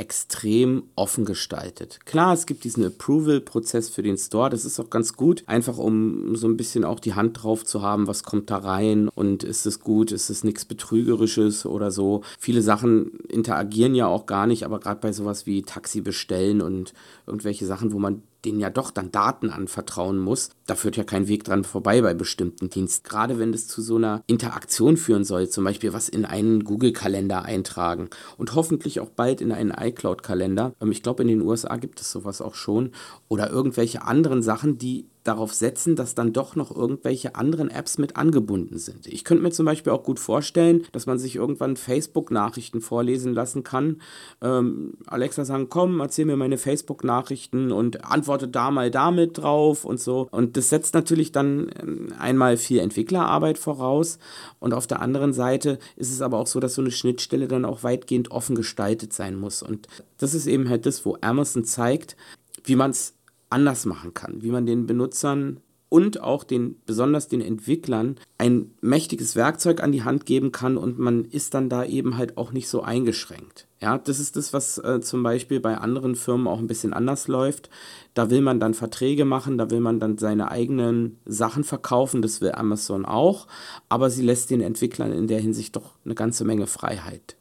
extrem offen gestaltet. Klar, es gibt diesen Approval-Prozess für den Store, das ist auch ganz gut, einfach um so ein bisschen auch die Hand drauf zu haben, was kommt da rein und ist es gut, ist es nichts Betrügerisches oder so. Viele Sachen interagieren ja auch gar nicht, aber gerade bei sowas wie Taxi bestellen und irgendwelche Sachen, wo man denen ja doch dann Daten anvertrauen muss, da führt ja kein Weg dran vorbei bei bestimmten Diensten. Gerade wenn es zu so einer Interaktion führen soll, zum Beispiel was in einen Google-Kalender eintragen und hoffentlich auch bald in einen iCloud-Kalender. Ähm, ich glaube, in den USA gibt es sowas auch schon. Oder irgendwelche anderen Sachen, die darauf setzen, dass dann doch noch irgendwelche anderen Apps mit angebunden sind. Ich könnte mir zum Beispiel auch gut vorstellen, dass man sich irgendwann Facebook-Nachrichten vorlesen lassen kann. Ähm, Alexa sagen, komm, erzähl mir meine Facebook-Nachrichten und antworte da mal damit drauf und so. Und das setzt natürlich dann ähm, einmal viel Entwicklerarbeit voraus und auf der anderen Seite ist es aber auch so, dass so eine Schnittstelle dann auch weitgehend offen gestaltet sein muss. Und das ist eben halt das, wo Amazon zeigt, wie man es anders machen kann, wie man den Benutzern und auch den, besonders den Entwicklern, ein mächtiges Werkzeug an die Hand geben kann und man ist dann da eben halt auch nicht so eingeschränkt. Ja, das ist das, was äh, zum Beispiel bei anderen Firmen auch ein bisschen anders läuft. Da will man dann Verträge machen, da will man dann seine eigenen Sachen verkaufen, das will Amazon auch, aber sie lässt den Entwicklern in der Hinsicht doch eine ganze Menge Freiheit.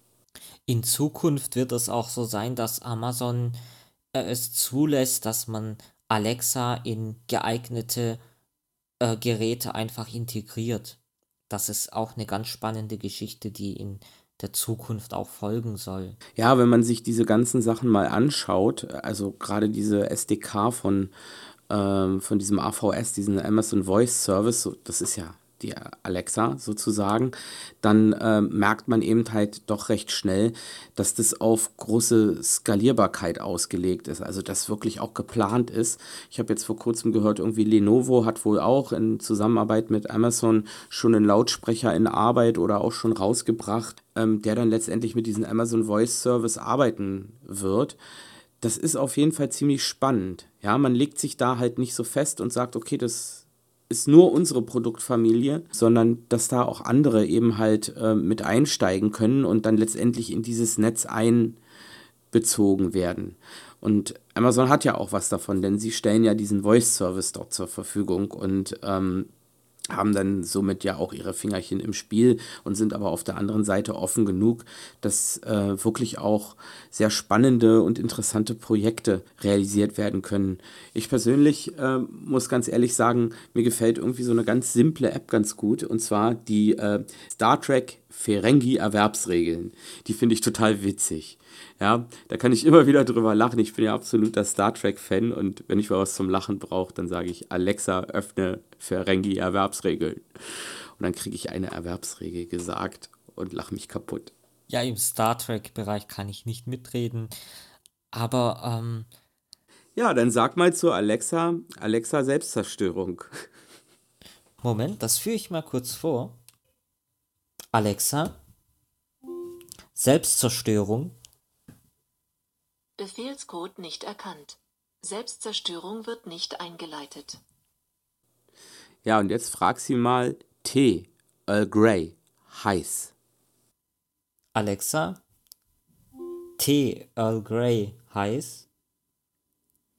In Zukunft wird es auch so sein, dass Amazon äh, es zulässt, dass man Alexa in geeignete äh, Geräte einfach integriert. Das ist auch eine ganz spannende Geschichte, die in der Zukunft auch folgen soll. Ja, wenn man sich diese ganzen Sachen mal anschaut, also gerade diese SDK von, ähm, von diesem AVS, diesen Amazon Voice Service, das ist ja die Alexa sozusagen, dann äh, merkt man eben halt doch recht schnell, dass das auf große Skalierbarkeit ausgelegt ist, also das wirklich auch geplant ist. Ich habe jetzt vor kurzem gehört, irgendwie Lenovo hat wohl auch in Zusammenarbeit mit Amazon schon einen Lautsprecher in Arbeit oder auch schon rausgebracht, ähm, der dann letztendlich mit diesem Amazon Voice Service arbeiten wird. Das ist auf jeden Fall ziemlich spannend. Ja, man legt sich da halt nicht so fest und sagt, okay, das ist nur unsere Produktfamilie, sondern dass da auch andere eben halt äh, mit einsteigen können und dann letztendlich in dieses Netz einbezogen werden. Und Amazon hat ja auch was davon, denn sie stellen ja diesen Voice-Service dort zur Verfügung und ähm, haben dann somit ja auch ihre Fingerchen im Spiel und sind aber auf der anderen Seite offen genug, dass äh, wirklich auch sehr spannende und interessante Projekte realisiert werden können. Ich persönlich äh, muss ganz ehrlich sagen, mir gefällt irgendwie so eine ganz simple App ganz gut und zwar die äh, Star Trek Ferengi Erwerbsregeln. Die finde ich total witzig. Ja, da kann ich immer wieder drüber lachen. Ich bin ja absoluter Star Trek-Fan und wenn ich mal was zum Lachen brauche, dann sage ich, Alexa, öffne Ferengi Erwerbsregeln. Und dann kriege ich eine Erwerbsregel gesagt und lache mich kaputt. Ja, im Star Trek-Bereich kann ich nicht mitreden. Aber, ähm. Ja, dann sag mal zu Alexa, Alexa Selbstzerstörung. Moment, das führe ich mal kurz vor. Alexa, Selbstzerstörung. Befehlscode nicht erkannt. Selbstzerstörung wird nicht eingeleitet. Ja, und jetzt frag sie mal Tee, Earl Grey, heiß. Alexa, Tee Earl Grey heiß.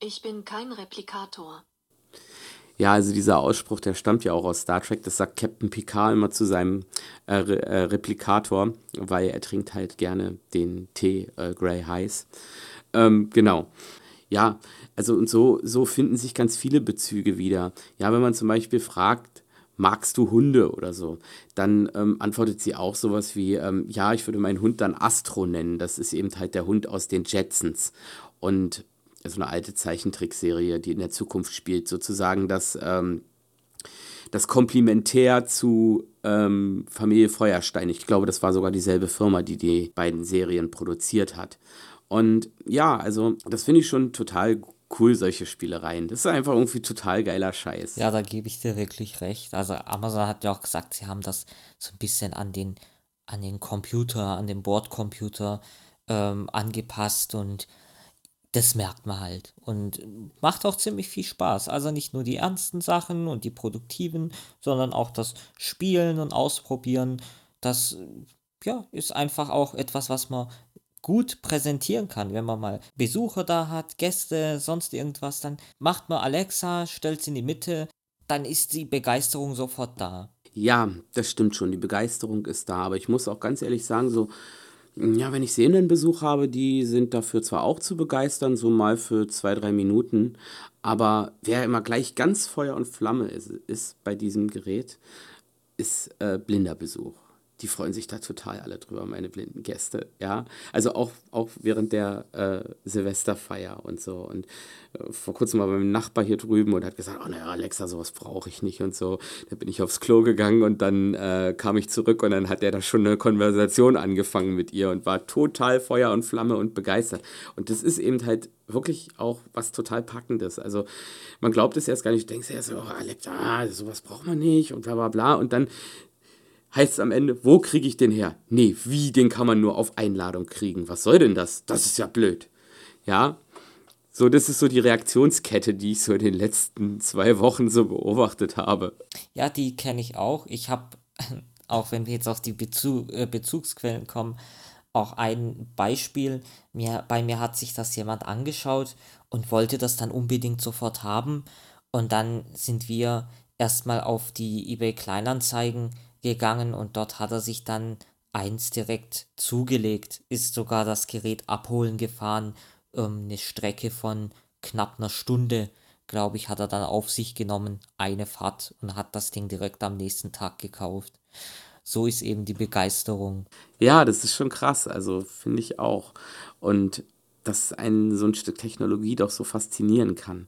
Ich bin kein Replikator. Ja, also dieser Ausspruch, der stammt ja auch aus Star Trek. Das sagt Captain Picard immer zu seinem äh, Re äh, Replikator, weil er trinkt halt gerne den Tee äh, Grey heiß. Ähm, genau. Ja, also und so, so finden sich ganz viele Bezüge wieder. Ja, wenn man zum Beispiel fragt, magst du Hunde oder so, dann ähm, antwortet sie auch sowas wie, ähm, ja, ich würde meinen Hund dann Astro nennen. Das ist eben halt der Hund aus den Jetsons. Und so eine alte Zeichentrickserie, die in der Zukunft spielt, sozusagen das, ähm, das Komplementär zu ähm, Familie Feuerstein. Ich glaube, das war sogar dieselbe Firma, die die beiden Serien produziert hat. Und ja, also das finde ich schon total cool, solche Spielereien. Das ist einfach irgendwie total geiler Scheiß. Ja, da gebe ich dir wirklich recht. Also Amazon hat ja auch gesagt, sie haben das so ein bisschen an den, an den Computer, an den Bordcomputer ähm, angepasst und das merkt man halt und macht auch ziemlich viel Spaß. Also nicht nur die ernsten Sachen und die produktiven, sondern auch das Spielen und Ausprobieren. Das ja, ist einfach auch etwas, was man gut präsentieren kann. Wenn man mal Besucher da hat, Gäste, sonst irgendwas, dann macht man Alexa, stellt sie in die Mitte, dann ist die Begeisterung sofort da. Ja, das stimmt schon, die Begeisterung ist da, aber ich muss auch ganz ehrlich sagen, so ja, wenn ich Besuch habe, die sind dafür zwar auch zu begeistern, so mal für zwei, drei Minuten, aber wer immer gleich ganz Feuer und Flamme ist, ist bei diesem Gerät, ist äh, blinder Besuch die freuen sich da total alle drüber, meine blinden Gäste, ja. Also auch, auch während der äh, Silvesterfeier und so. Und äh, vor kurzem war mein Nachbar hier drüben und hat gesagt, oh naja, Alexa, sowas brauche ich nicht und so. Da bin ich aufs Klo gegangen und dann äh, kam ich zurück und dann hat er da schon eine Konversation angefangen mit ihr und war total Feuer und Flamme und begeistert. Und das ist eben halt wirklich auch was total Packendes. Also man glaubt es erst gar nicht, du denkst erst so, oh, Alexa, sowas braucht man nicht und bla bla bla. Und dann heißt es am Ende, wo kriege ich den her? Nee, wie, den kann man nur auf Einladung kriegen. Was soll denn das? Das ist ja blöd. Ja, so, das ist so die Reaktionskette, die ich so in den letzten zwei Wochen so beobachtet habe. Ja, die kenne ich auch. Ich habe, [laughs] auch wenn wir jetzt auf die Bezug, äh, Bezugsquellen kommen, auch ein Beispiel. Mir, bei mir hat sich das jemand angeschaut und wollte das dann unbedingt sofort haben. Und dann sind wir erstmal auf die eBay Kleinanzeigen gegangen und dort hat er sich dann eins direkt zugelegt, ist sogar das Gerät abholen gefahren, ähm, eine Strecke von knapp einer Stunde, glaube ich, hat er dann auf sich genommen, eine Fahrt und hat das Ding direkt am nächsten Tag gekauft. So ist eben die Begeisterung. Ja, das ist schon krass, also finde ich auch. Und dass ein so ein Stück Technologie doch so faszinieren kann.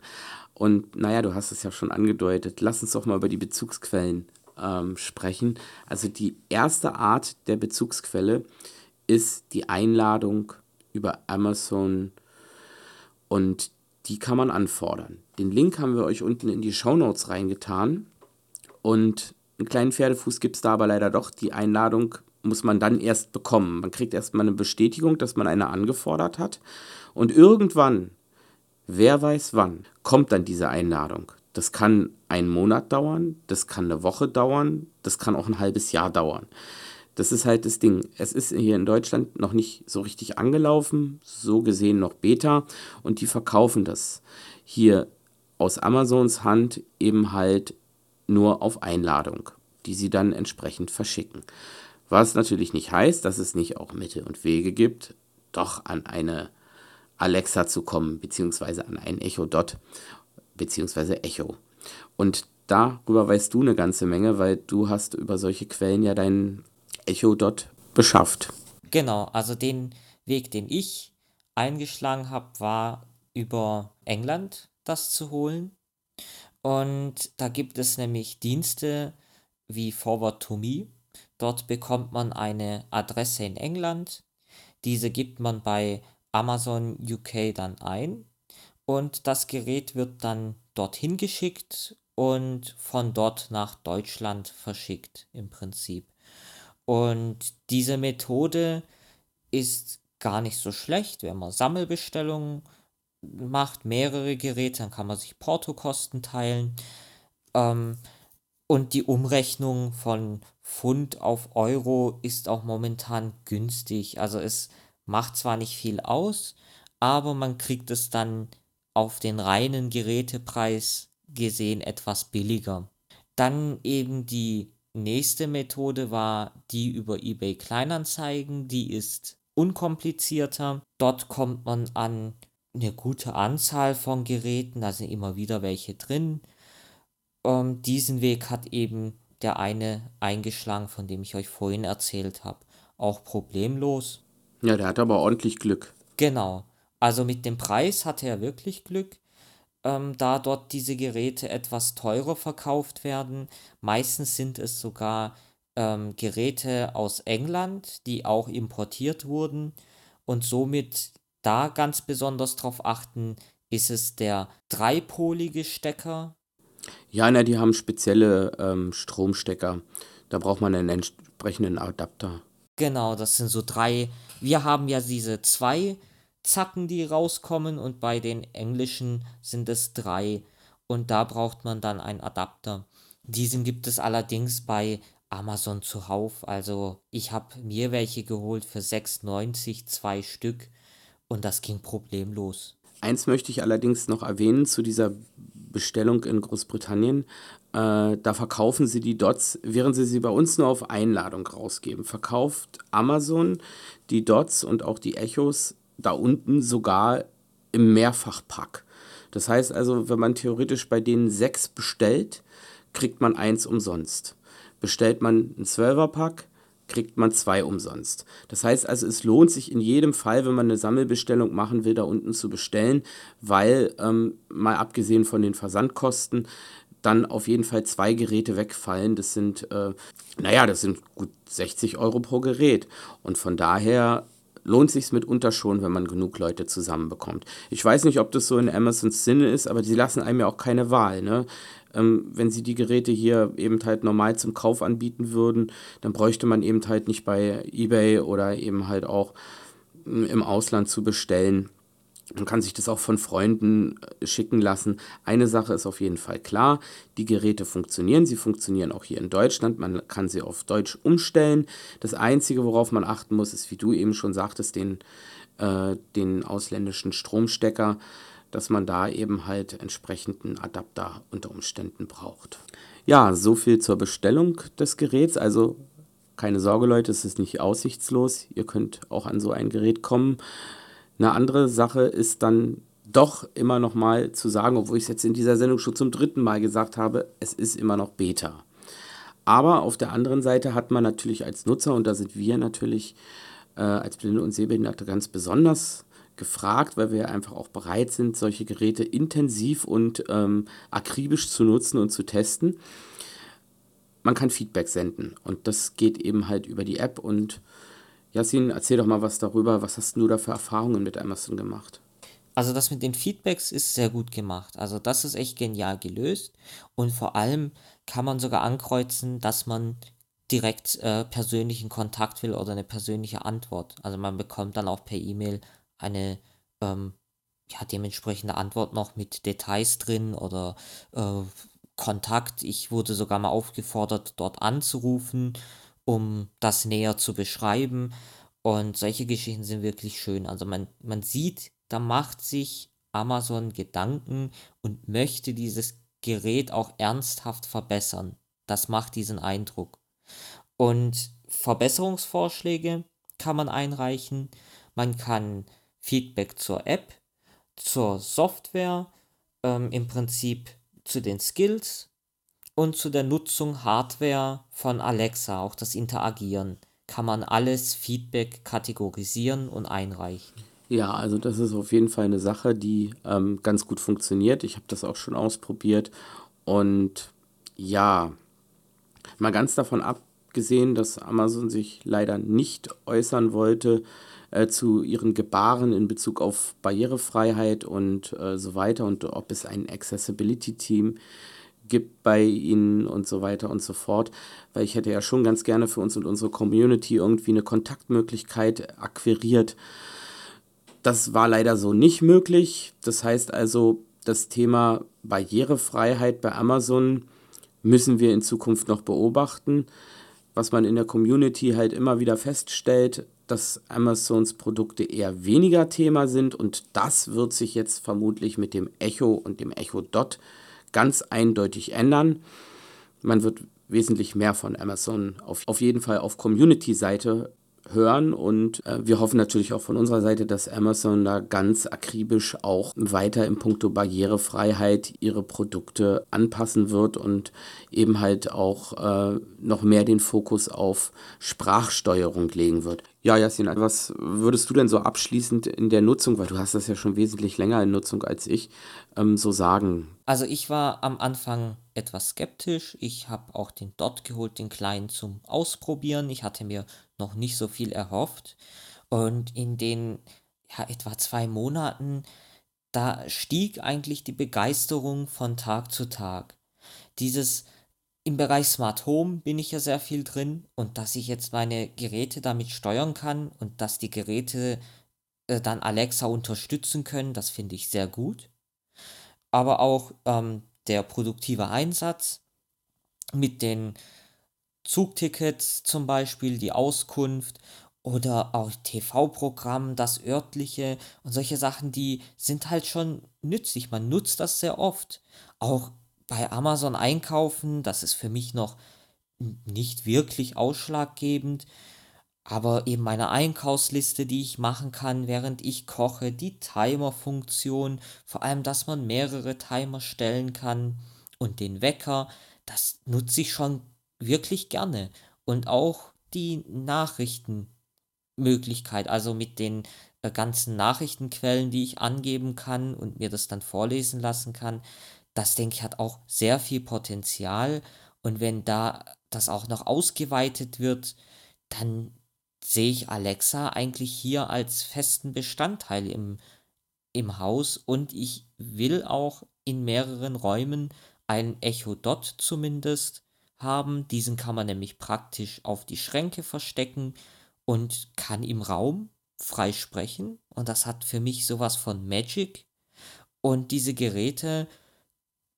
Und naja, du hast es ja schon angedeutet. Lass uns doch mal über die Bezugsquellen ähm, sprechen. Also die erste Art der Bezugsquelle ist die Einladung über Amazon und die kann man anfordern. Den Link haben wir euch unten in die Show Notes reingetan und einen kleinen Pferdefuß gibt es da aber leider doch. Die Einladung muss man dann erst bekommen. Man kriegt erstmal eine Bestätigung, dass man eine angefordert hat und irgendwann, wer weiß wann, kommt dann diese Einladung. Das kann einen Monat dauern, das kann eine Woche dauern, das kann auch ein halbes Jahr dauern. Das ist halt das Ding. Es ist hier in Deutschland noch nicht so richtig angelaufen, so gesehen noch Beta und die verkaufen das hier aus Amazons Hand eben halt nur auf Einladung, die sie dann entsprechend verschicken. Was natürlich nicht heißt, dass es nicht auch Mittel und Wege gibt, doch an eine Alexa zu kommen, beziehungsweise an ein Echo Dot beziehungsweise Echo. Und darüber weißt du eine ganze Menge, weil du hast über solche Quellen ja dein Echo Dot beschafft. Genau, also den Weg, den ich eingeschlagen habe, war über England das zu holen. Und da gibt es nämlich Dienste wie Forward to Me. Dort bekommt man eine Adresse in England. Diese gibt man bei Amazon UK dann ein und das Gerät wird dann dorthin geschickt und von dort nach Deutschland verschickt im Prinzip. Und diese Methode ist gar nicht so schlecht, wenn man Sammelbestellungen macht, mehrere Geräte, dann kann man sich Portokosten teilen. Ähm, und die Umrechnung von Pfund auf Euro ist auch momentan günstig. Also es macht zwar nicht viel aus, aber man kriegt es dann auf den reinen Gerätepreis gesehen etwas billiger. Dann eben die nächste Methode war die über eBay Kleinanzeigen, die ist unkomplizierter. Dort kommt man an eine gute Anzahl von Geräten, da sind immer wieder welche drin. Ähm, diesen Weg hat eben der eine eingeschlagen, von dem ich euch vorhin erzählt habe. Auch problemlos. Ja, der hat aber ordentlich Glück. Genau. Also mit dem Preis hatte er wirklich Glück, ähm, da dort diese Geräte etwas teurer verkauft werden. Meistens sind es sogar ähm, Geräte aus England, die auch importiert wurden und somit da ganz besonders drauf achten, ist es der dreipolige Stecker. Ja, na, die haben spezielle ähm, Stromstecker. Da braucht man einen entsprechenden Adapter. Genau, das sind so drei. Wir haben ja diese zwei Zacken, die rauskommen und bei den englischen sind es drei. Und da braucht man dann einen Adapter. Diesen gibt es allerdings bei Amazon zuhauf. Also ich habe mir welche geholt für 6,90, zwei Stück. Und das ging problemlos. Eins möchte ich allerdings noch erwähnen zu dieser Bestellung in Großbritannien. Äh, da verkaufen sie die Dots, während sie sie bei uns nur auf Einladung rausgeben. Verkauft Amazon die Dots und auch die Echos da unten sogar im Mehrfachpack. Das heißt also, wenn man theoretisch bei denen sechs bestellt, kriegt man eins umsonst. Bestellt man ein Zwölferpack, kriegt man zwei umsonst. Das heißt also, es lohnt sich in jedem Fall, wenn man eine Sammelbestellung machen will, da unten zu bestellen, weil ähm, mal abgesehen von den Versandkosten dann auf jeden Fall zwei Geräte wegfallen. Das sind, äh, naja, das sind gut 60 Euro pro Gerät. Und von daher lohnt sich mitunter schon, wenn man genug Leute zusammenbekommt. Ich weiß nicht, ob das so in Amazons Sinne ist, aber sie lassen einem ja auch keine Wahl. Ne? Ähm, wenn sie die Geräte hier eben halt normal zum Kauf anbieten würden, dann bräuchte man eben halt nicht bei eBay oder eben halt auch mm, im Ausland zu bestellen. Man kann sich das auch von Freunden äh, schicken lassen. Eine Sache ist auf jeden Fall klar, die Geräte funktionieren. Sie funktionieren auch hier in Deutschland. Man kann sie auf Deutsch umstellen. Das Einzige, worauf man achten muss, ist, wie du eben schon sagtest, den, äh, den ausländischen Stromstecker dass man da eben halt entsprechenden Adapter unter Umständen braucht. Ja, so viel zur Bestellung des Geräts. Also keine Sorge Leute, es ist nicht aussichtslos. Ihr könnt auch an so ein Gerät kommen. Eine andere Sache ist dann doch immer noch mal zu sagen, obwohl ich es jetzt in dieser Sendung schon zum dritten Mal gesagt habe, es ist immer noch Beta. Aber auf der anderen Seite hat man natürlich als Nutzer, und da sind wir natürlich äh, als Blinde und Sehbehinderte ganz besonders gefragt, weil wir einfach auch bereit sind, solche Geräte intensiv und ähm, akribisch zu nutzen und zu testen. Man kann Feedback senden und das geht eben halt über die App. Und Yasin, erzähl doch mal was darüber. Was hast du da für Erfahrungen mit Amazon gemacht? Also das mit den Feedbacks ist sehr gut gemacht. Also das ist echt genial gelöst. Und vor allem kann man sogar ankreuzen, dass man direkt äh, persönlichen Kontakt will oder eine persönliche Antwort. Also man bekommt dann auch per E-Mail eine ähm, ja, dementsprechende Antwort noch mit Details drin oder äh, Kontakt. Ich wurde sogar mal aufgefordert, dort anzurufen, um das näher zu beschreiben. Und solche Geschichten sind wirklich schön. Also man, man sieht, da macht sich Amazon Gedanken und möchte dieses Gerät auch ernsthaft verbessern. Das macht diesen Eindruck. Und Verbesserungsvorschläge kann man einreichen. Man kann Feedback zur App, zur Software, ähm, im Prinzip zu den Skills und zu der Nutzung Hardware von Alexa, auch das Interagieren. Kann man alles Feedback kategorisieren und einreichen. Ja, also das ist auf jeden Fall eine Sache, die ähm, ganz gut funktioniert. Ich habe das auch schon ausprobiert. Und ja, mal ganz davon abgesehen, dass Amazon sich leider nicht äußern wollte, äh, zu ihren Gebaren in Bezug auf Barrierefreiheit und äh, so weiter und ob es ein Accessibility-Team gibt bei ihnen und so weiter und so fort. Weil ich hätte ja schon ganz gerne für uns und unsere Community irgendwie eine Kontaktmöglichkeit akquiriert. Das war leider so nicht möglich. Das heißt also, das Thema Barrierefreiheit bei Amazon müssen wir in Zukunft noch beobachten. Was man in der Community halt immer wieder feststellt, dass Amazons Produkte eher weniger Thema sind und das wird sich jetzt vermutlich mit dem Echo und dem Echo Dot ganz eindeutig ändern. Man wird wesentlich mehr von Amazon auf, auf jeden Fall auf Community-Seite hören und äh, wir hoffen natürlich auch von unserer Seite, dass Amazon da ganz akribisch auch weiter im Punkto Barrierefreiheit ihre Produkte anpassen wird und eben halt auch äh, noch mehr den Fokus auf Sprachsteuerung legen wird. Ja, Jasin, was würdest du denn so abschließend in der Nutzung, weil du hast das ja schon wesentlich länger in Nutzung als ich, ähm, so sagen? Also ich war am Anfang etwas skeptisch. Ich habe auch den Dot geholt, den kleinen zum Ausprobieren. Ich hatte mir noch nicht so viel erhofft. Und in den ja, etwa zwei Monaten, da stieg eigentlich die Begeisterung von Tag zu Tag. Dieses im Bereich Smart Home bin ich ja sehr viel drin und dass ich jetzt meine Geräte damit steuern kann und dass die Geräte äh, dann Alexa unterstützen können, das finde ich sehr gut. Aber auch ähm, der produktive Einsatz mit den Zugtickets zum Beispiel, die Auskunft oder auch TV-Programm, das örtliche und solche Sachen, die sind halt schon nützlich. Man nutzt das sehr oft. Auch bei Amazon einkaufen, das ist für mich noch nicht wirklich ausschlaggebend, aber eben meine Einkaufsliste, die ich machen kann, während ich koche, die Timer-Funktion, vor allem, dass man mehrere Timer stellen kann und den Wecker, das nutze ich schon wirklich gerne. Und auch die Nachrichtenmöglichkeit, also mit den äh, ganzen Nachrichtenquellen, die ich angeben kann und mir das dann vorlesen lassen kann, das denke ich hat auch sehr viel Potenzial. Und wenn da das auch noch ausgeweitet wird, dann sehe ich Alexa eigentlich hier als festen Bestandteil im, im Haus und ich will auch in mehreren Räumen ein Echo Dot zumindest haben. Diesen kann man nämlich praktisch auf die Schränke verstecken und kann im Raum frei sprechen und das hat für mich sowas von Magic. Und diese Geräte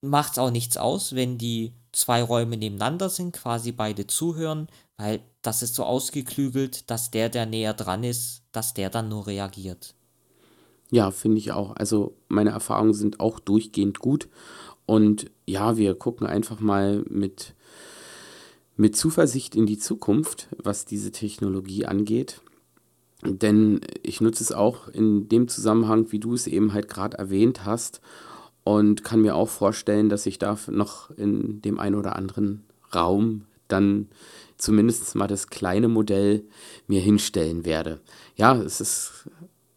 macht es auch nichts aus, wenn die zwei Räume nebeneinander sind, quasi beide zuhören, weil das ist so ausgeklügelt, dass der, der näher dran ist, dass der dann nur reagiert. Ja, finde ich auch. Also meine Erfahrungen sind auch durchgehend gut. Und ja, wir gucken einfach mal mit, mit Zuversicht in die Zukunft, was diese Technologie angeht. Denn ich nutze es auch in dem Zusammenhang, wie du es eben halt gerade erwähnt hast und kann mir auch vorstellen, dass ich da noch in dem einen oder anderen Raum dann zumindest mal das kleine Modell mir hinstellen werde. Ja, es ist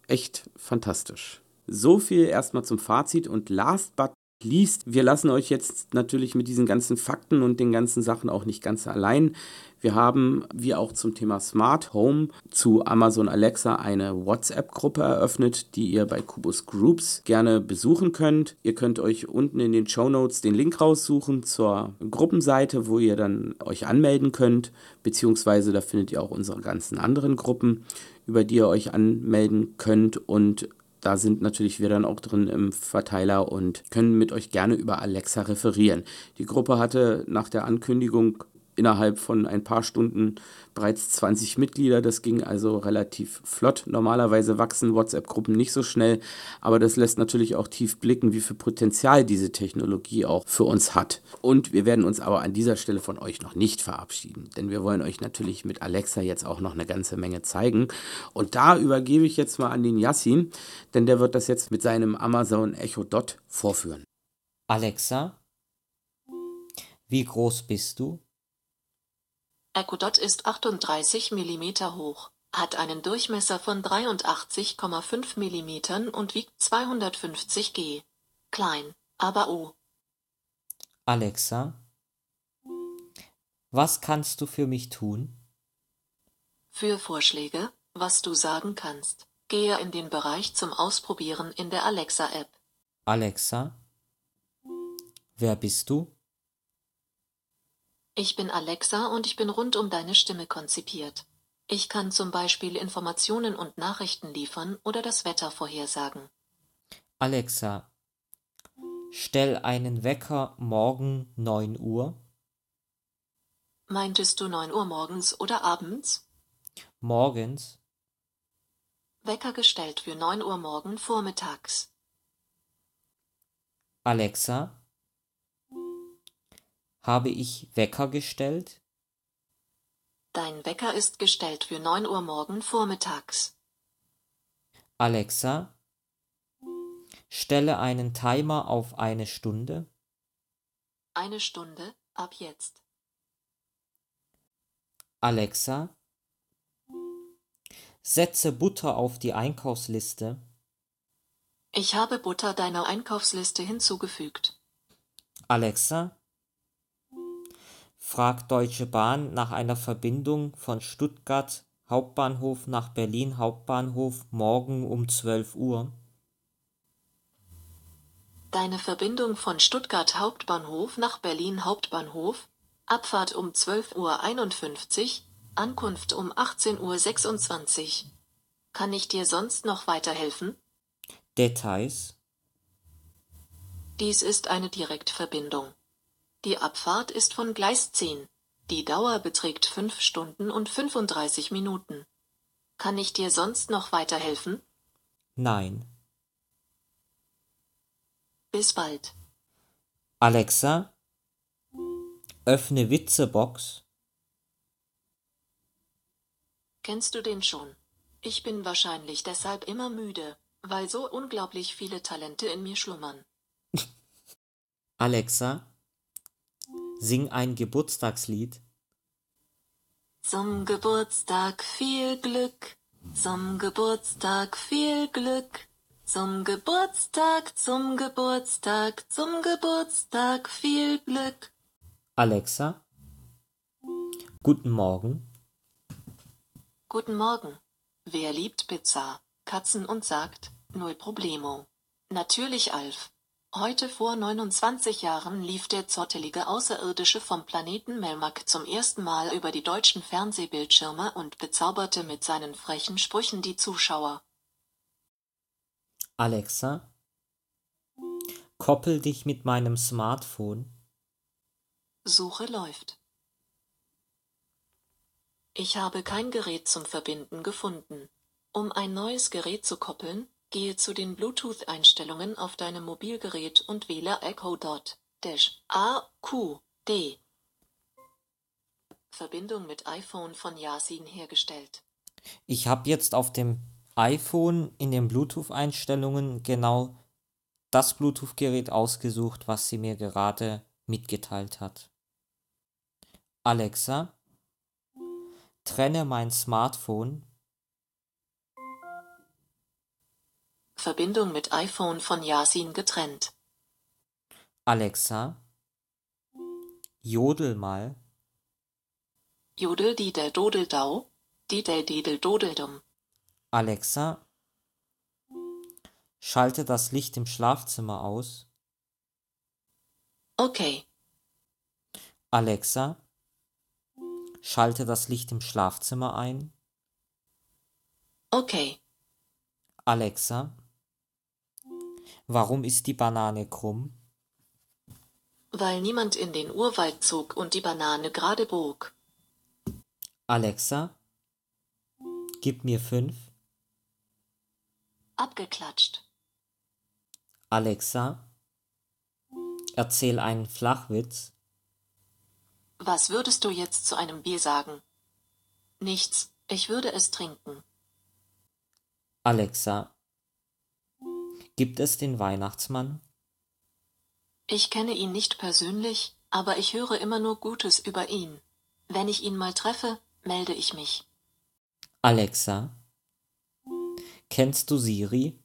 echt fantastisch. So viel erstmal zum Fazit und last but liest. Wir lassen euch jetzt natürlich mit diesen ganzen Fakten und den ganzen Sachen auch nicht ganz allein. Wir haben, wie auch zum Thema Smart Home, zu Amazon Alexa eine WhatsApp-Gruppe eröffnet, die ihr bei Kubus Groups gerne besuchen könnt. Ihr könnt euch unten in den Show Notes den Link raussuchen zur Gruppenseite, wo ihr dann euch anmelden könnt, beziehungsweise da findet ihr auch unsere ganzen anderen Gruppen, über die ihr euch anmelden könnt und da sind natürlich wir dann auch drin im Verteiler und können mit euch gerne über Alexa referieren. Die Gruppe hatte nach der Ankündigung innerhalb von ein paar Stunden bereits 20 Mitglieder. Das ging also relativ flott. Normalerweise wachsen WhatsApp-Gruppen nicht so schnell, aber das lässt natürlich auch tief blicken, wie viel Potenzial diese Technologie auch für uns hat. Und wir werden uns aber an dieser Stelle von euch noch nicht verabschieden, denn wir wollen euch natürlich mit Alexa jetzt auch noch eine ganze Menge zeigen. Und da übergebe ich jetzt mal an den Yassin, denn der wird das jetzt mit seinem Amazon Echo Dot vorführen. Alexa, wie groß bist du? Ecodot ist 38 mm hoch, hat einen Durchmesser von 83,5 mm und wiegt 250 g. Klein, aber oh. Alexa, was kannst du für mich tun? Für Vorschläge, was du sagen kannst, gehe in den Bereich zum Ausprobieren in der Alexa-App. Alexa, wer bist du? Ich bin Alexa und ich bin rund um deine Stimme konzipiert. Ich kann zum Beispiel Informationen und Nachrichten liefern oder das Wetter vorhersagen. Alexa, stell einen Wecker morgen 9 Uhr. Meintest du 9 Uhr morgens oder abends? Morgens. Wecker gestellt für 9 Uhr morgen vormittags. Alexa, habe ich Wecker gestellt? Dein Wecker ist gestellt für 9 Uhr morgen vormittags. Alexa, stelle einen Timer auf eine Stunde. Eine Stunde ab jetzt. Alexa, setze Butter auf die Einkaufsliste. Ich habe Butter deiner Einkaufsliste hinzugefügt. Alexa, frag Deutsche Bahn nach einer Verbindung von Stuttgart Hauptbahnhof nach Berlin Hauptbahnhof morgen um 12 Uhr. Deine Verbindung von Stuttgart Hauptbahnhof nach Berlin Hauptbahnhof, Abfahrt um 12.51 Uhr, Ankunft um 18.26 Uhr. Kann ich dir sonst noch weiterhelfen? Details. Dies ist eine Direktverbindung. Die Abfahrt ist von Gleis 10. Die Dauer beträgt 5 Stunden und 35 Minuten. Kann ich dir sonst noch weiterhelfen? Nein. Bis bald. Alexa, öffne Witzebox. Kennst du den schon? Ich bin wahrscheinlich deshalb immer müde, weil so unglaublich viele Talente in mir schlummern. [laughs] Alexa, sing ein Geburtstagslied. Zum Geburtstag viel Glück, zum Geburtstag viel Glück, zum Geburtstag, zum Geburtstag, zum Geburtstag viel Glück. Alexa, guten Morgen. Guten Morgen. Wer liebt Pizza, Katzen und sagt, null Problemo. Natürlich Alf. Heute vor 29 Jahren lief der zottelige Außerirdische vom Planeten Melmac zum ersten Mal über die deutschen Fernsehbildschirme und bezauberte mit seinen frechen Sprüchen die Zuschauer. Alexa, koppel dich mit meinem Smartphone. Suche läuft. Ich habe kein Gerät zum Verbinden gefunden. Um ein neues Gerät zu koppeln, gehe zu den Bluetooth-Einstellungen auf deinem Mobilgerät und wähle Echo Dot Dash A Q D. Verbindung mit iPhone von Yasin hergestellt. Ich habe jetzt auf dem iPhone in den Bluetooth-Einstellungen genau das Bluetooth-Gerät ausgesucht, was sie mir gerade mitgeteilt hat. Alexa, trenne mein Smartphone. Verbindung mit iPhone von Yasin getrennt. Alexa, jodel mal. Jodel die der Dodeldau, die der Dedel Dodeldum. Alexa, schalte das Licht im Schlafzimmer aus. Okay, Alexa, schalte das Licht im Schlafzimmer ein. okay. Alexa, warum ist die Banane krumm? Weil niemand in den Urwald zog und die Banane gerade bog. Alexa, gib mir fünf. Abgeklatscht. Alexa, erzähl einen Flachwitz. Was würdest du jetzt zu einem Bier sagen? Nichts, ich würde es trinken. Alexa, gibt es den Weihnachtsmann? Ich kenne ihn nicht persönlich, aber ich höre immer nur Gutes über ihn. Wenn ich ihn mal treffe, melde ich mich. Alexa, kennst du Siri?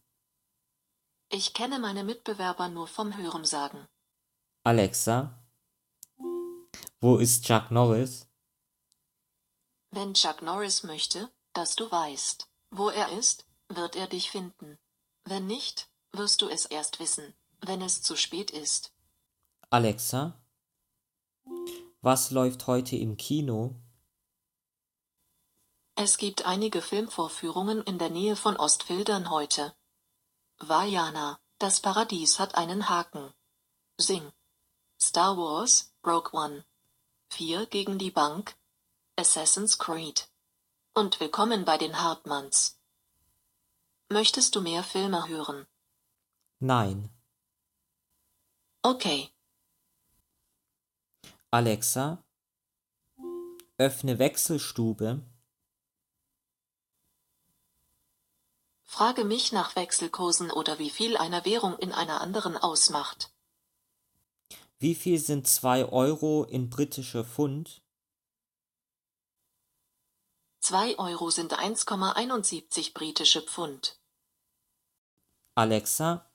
Ich kenne meine Mitbewerber nur vom Hörensagen. Alexa, wo ist Chuck Norris? Wenn Chuck Norris möchte, dass du weißt, wo er ist, wird er dich finden. Wenn nicht, wirst du es erst wissen, wenn es zu spät ist. Alexa, Was läuft heute im Kino? Es gibt einige Filmvorführungen in der Nähe von Ostfildern heute. Vajana, das Paradies hat einen Haken. Sing. Star Wars, Rogue One. 4 gegen die Bank. Assassin's Creed. Und willkommen bei den Hartmanns. Möchtest du mehr Filme hören? Nein. Okay. Alexa, öffne Wechselstube. Frage mich nach Wechselkursen oder wie viel eine Währung in einer anderen ausmacht. Wie viel sind 2 Euro in britische Pfund? 2 Euro sind 1,71 britische Pfund. Alexa,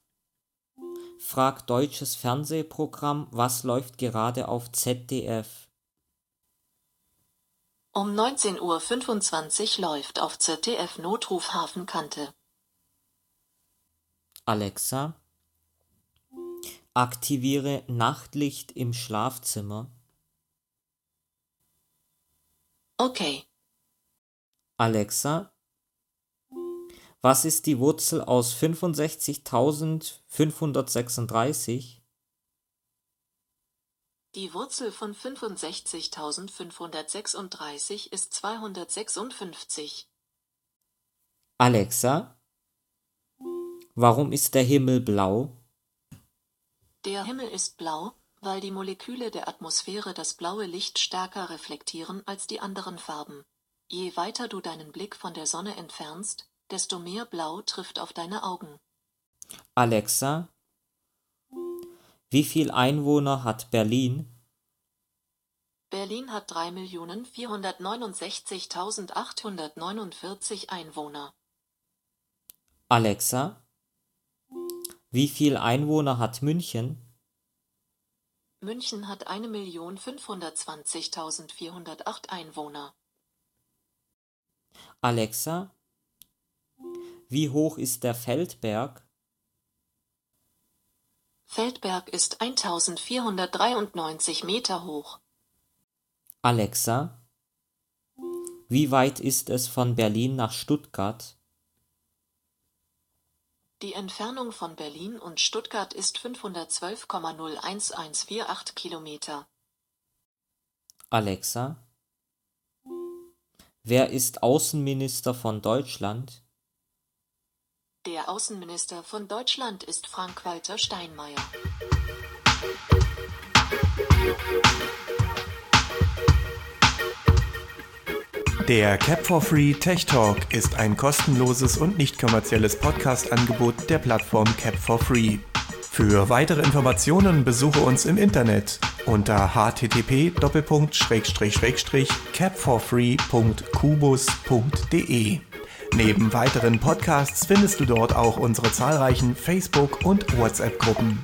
frag deutsches Fernsehprogramm, was läuft gerade auf ZDF? Um 19.25 Uhr läuft auf ZDF Notruf Hafenkante. Alexa, aktiviere Nachtlicht im Schlafzimmer. Okay. Alexa, was ist die Wurzel aus 65.536? Die Wurzel von 65.536 ist 256. Alexa, warum ist der Himmel blau? Der Himmel ist blau, weil die Moleküle der Atmosphäre das blaue Licht stärker reflektieren als die anderen Farben. Je weiter du deinen Blick von der Sonne entfernst, desto mehr Blau trifft auf deine Augen. Alexa, wie viel Einwohner hat Berlin? Berlin hat 3.469.849 Einwohner. Alexa, wie viel Einwohner hat München? München hat 1.520.408 Einwohner. Alexa, wie hoch ist der Feldberg? Feldberg ist 1493 Meter hoch. Alexa, wie weit ist es von Berlin nach Stuttgart? Die Entfernung von Berlin und Stuttgart ist 512,01148 Kilometer. Alexa, wer ist Außenminister von Deutschland? Der Außenminister von Deutschland ist Frank-Walter Steinmeier. Der Cap for Free Tech Talk ist ein kostenloses und nicht kommerzielles Podcast-Angebot der Plattform Cap for Free. Für weitere Informationen besuche uns im Internet unter http://capforfree.kubus.de. Neben weiteren Podcasts findest du dort auch unsere zahlreichen Facebook- und WhatsApp-Gruppen.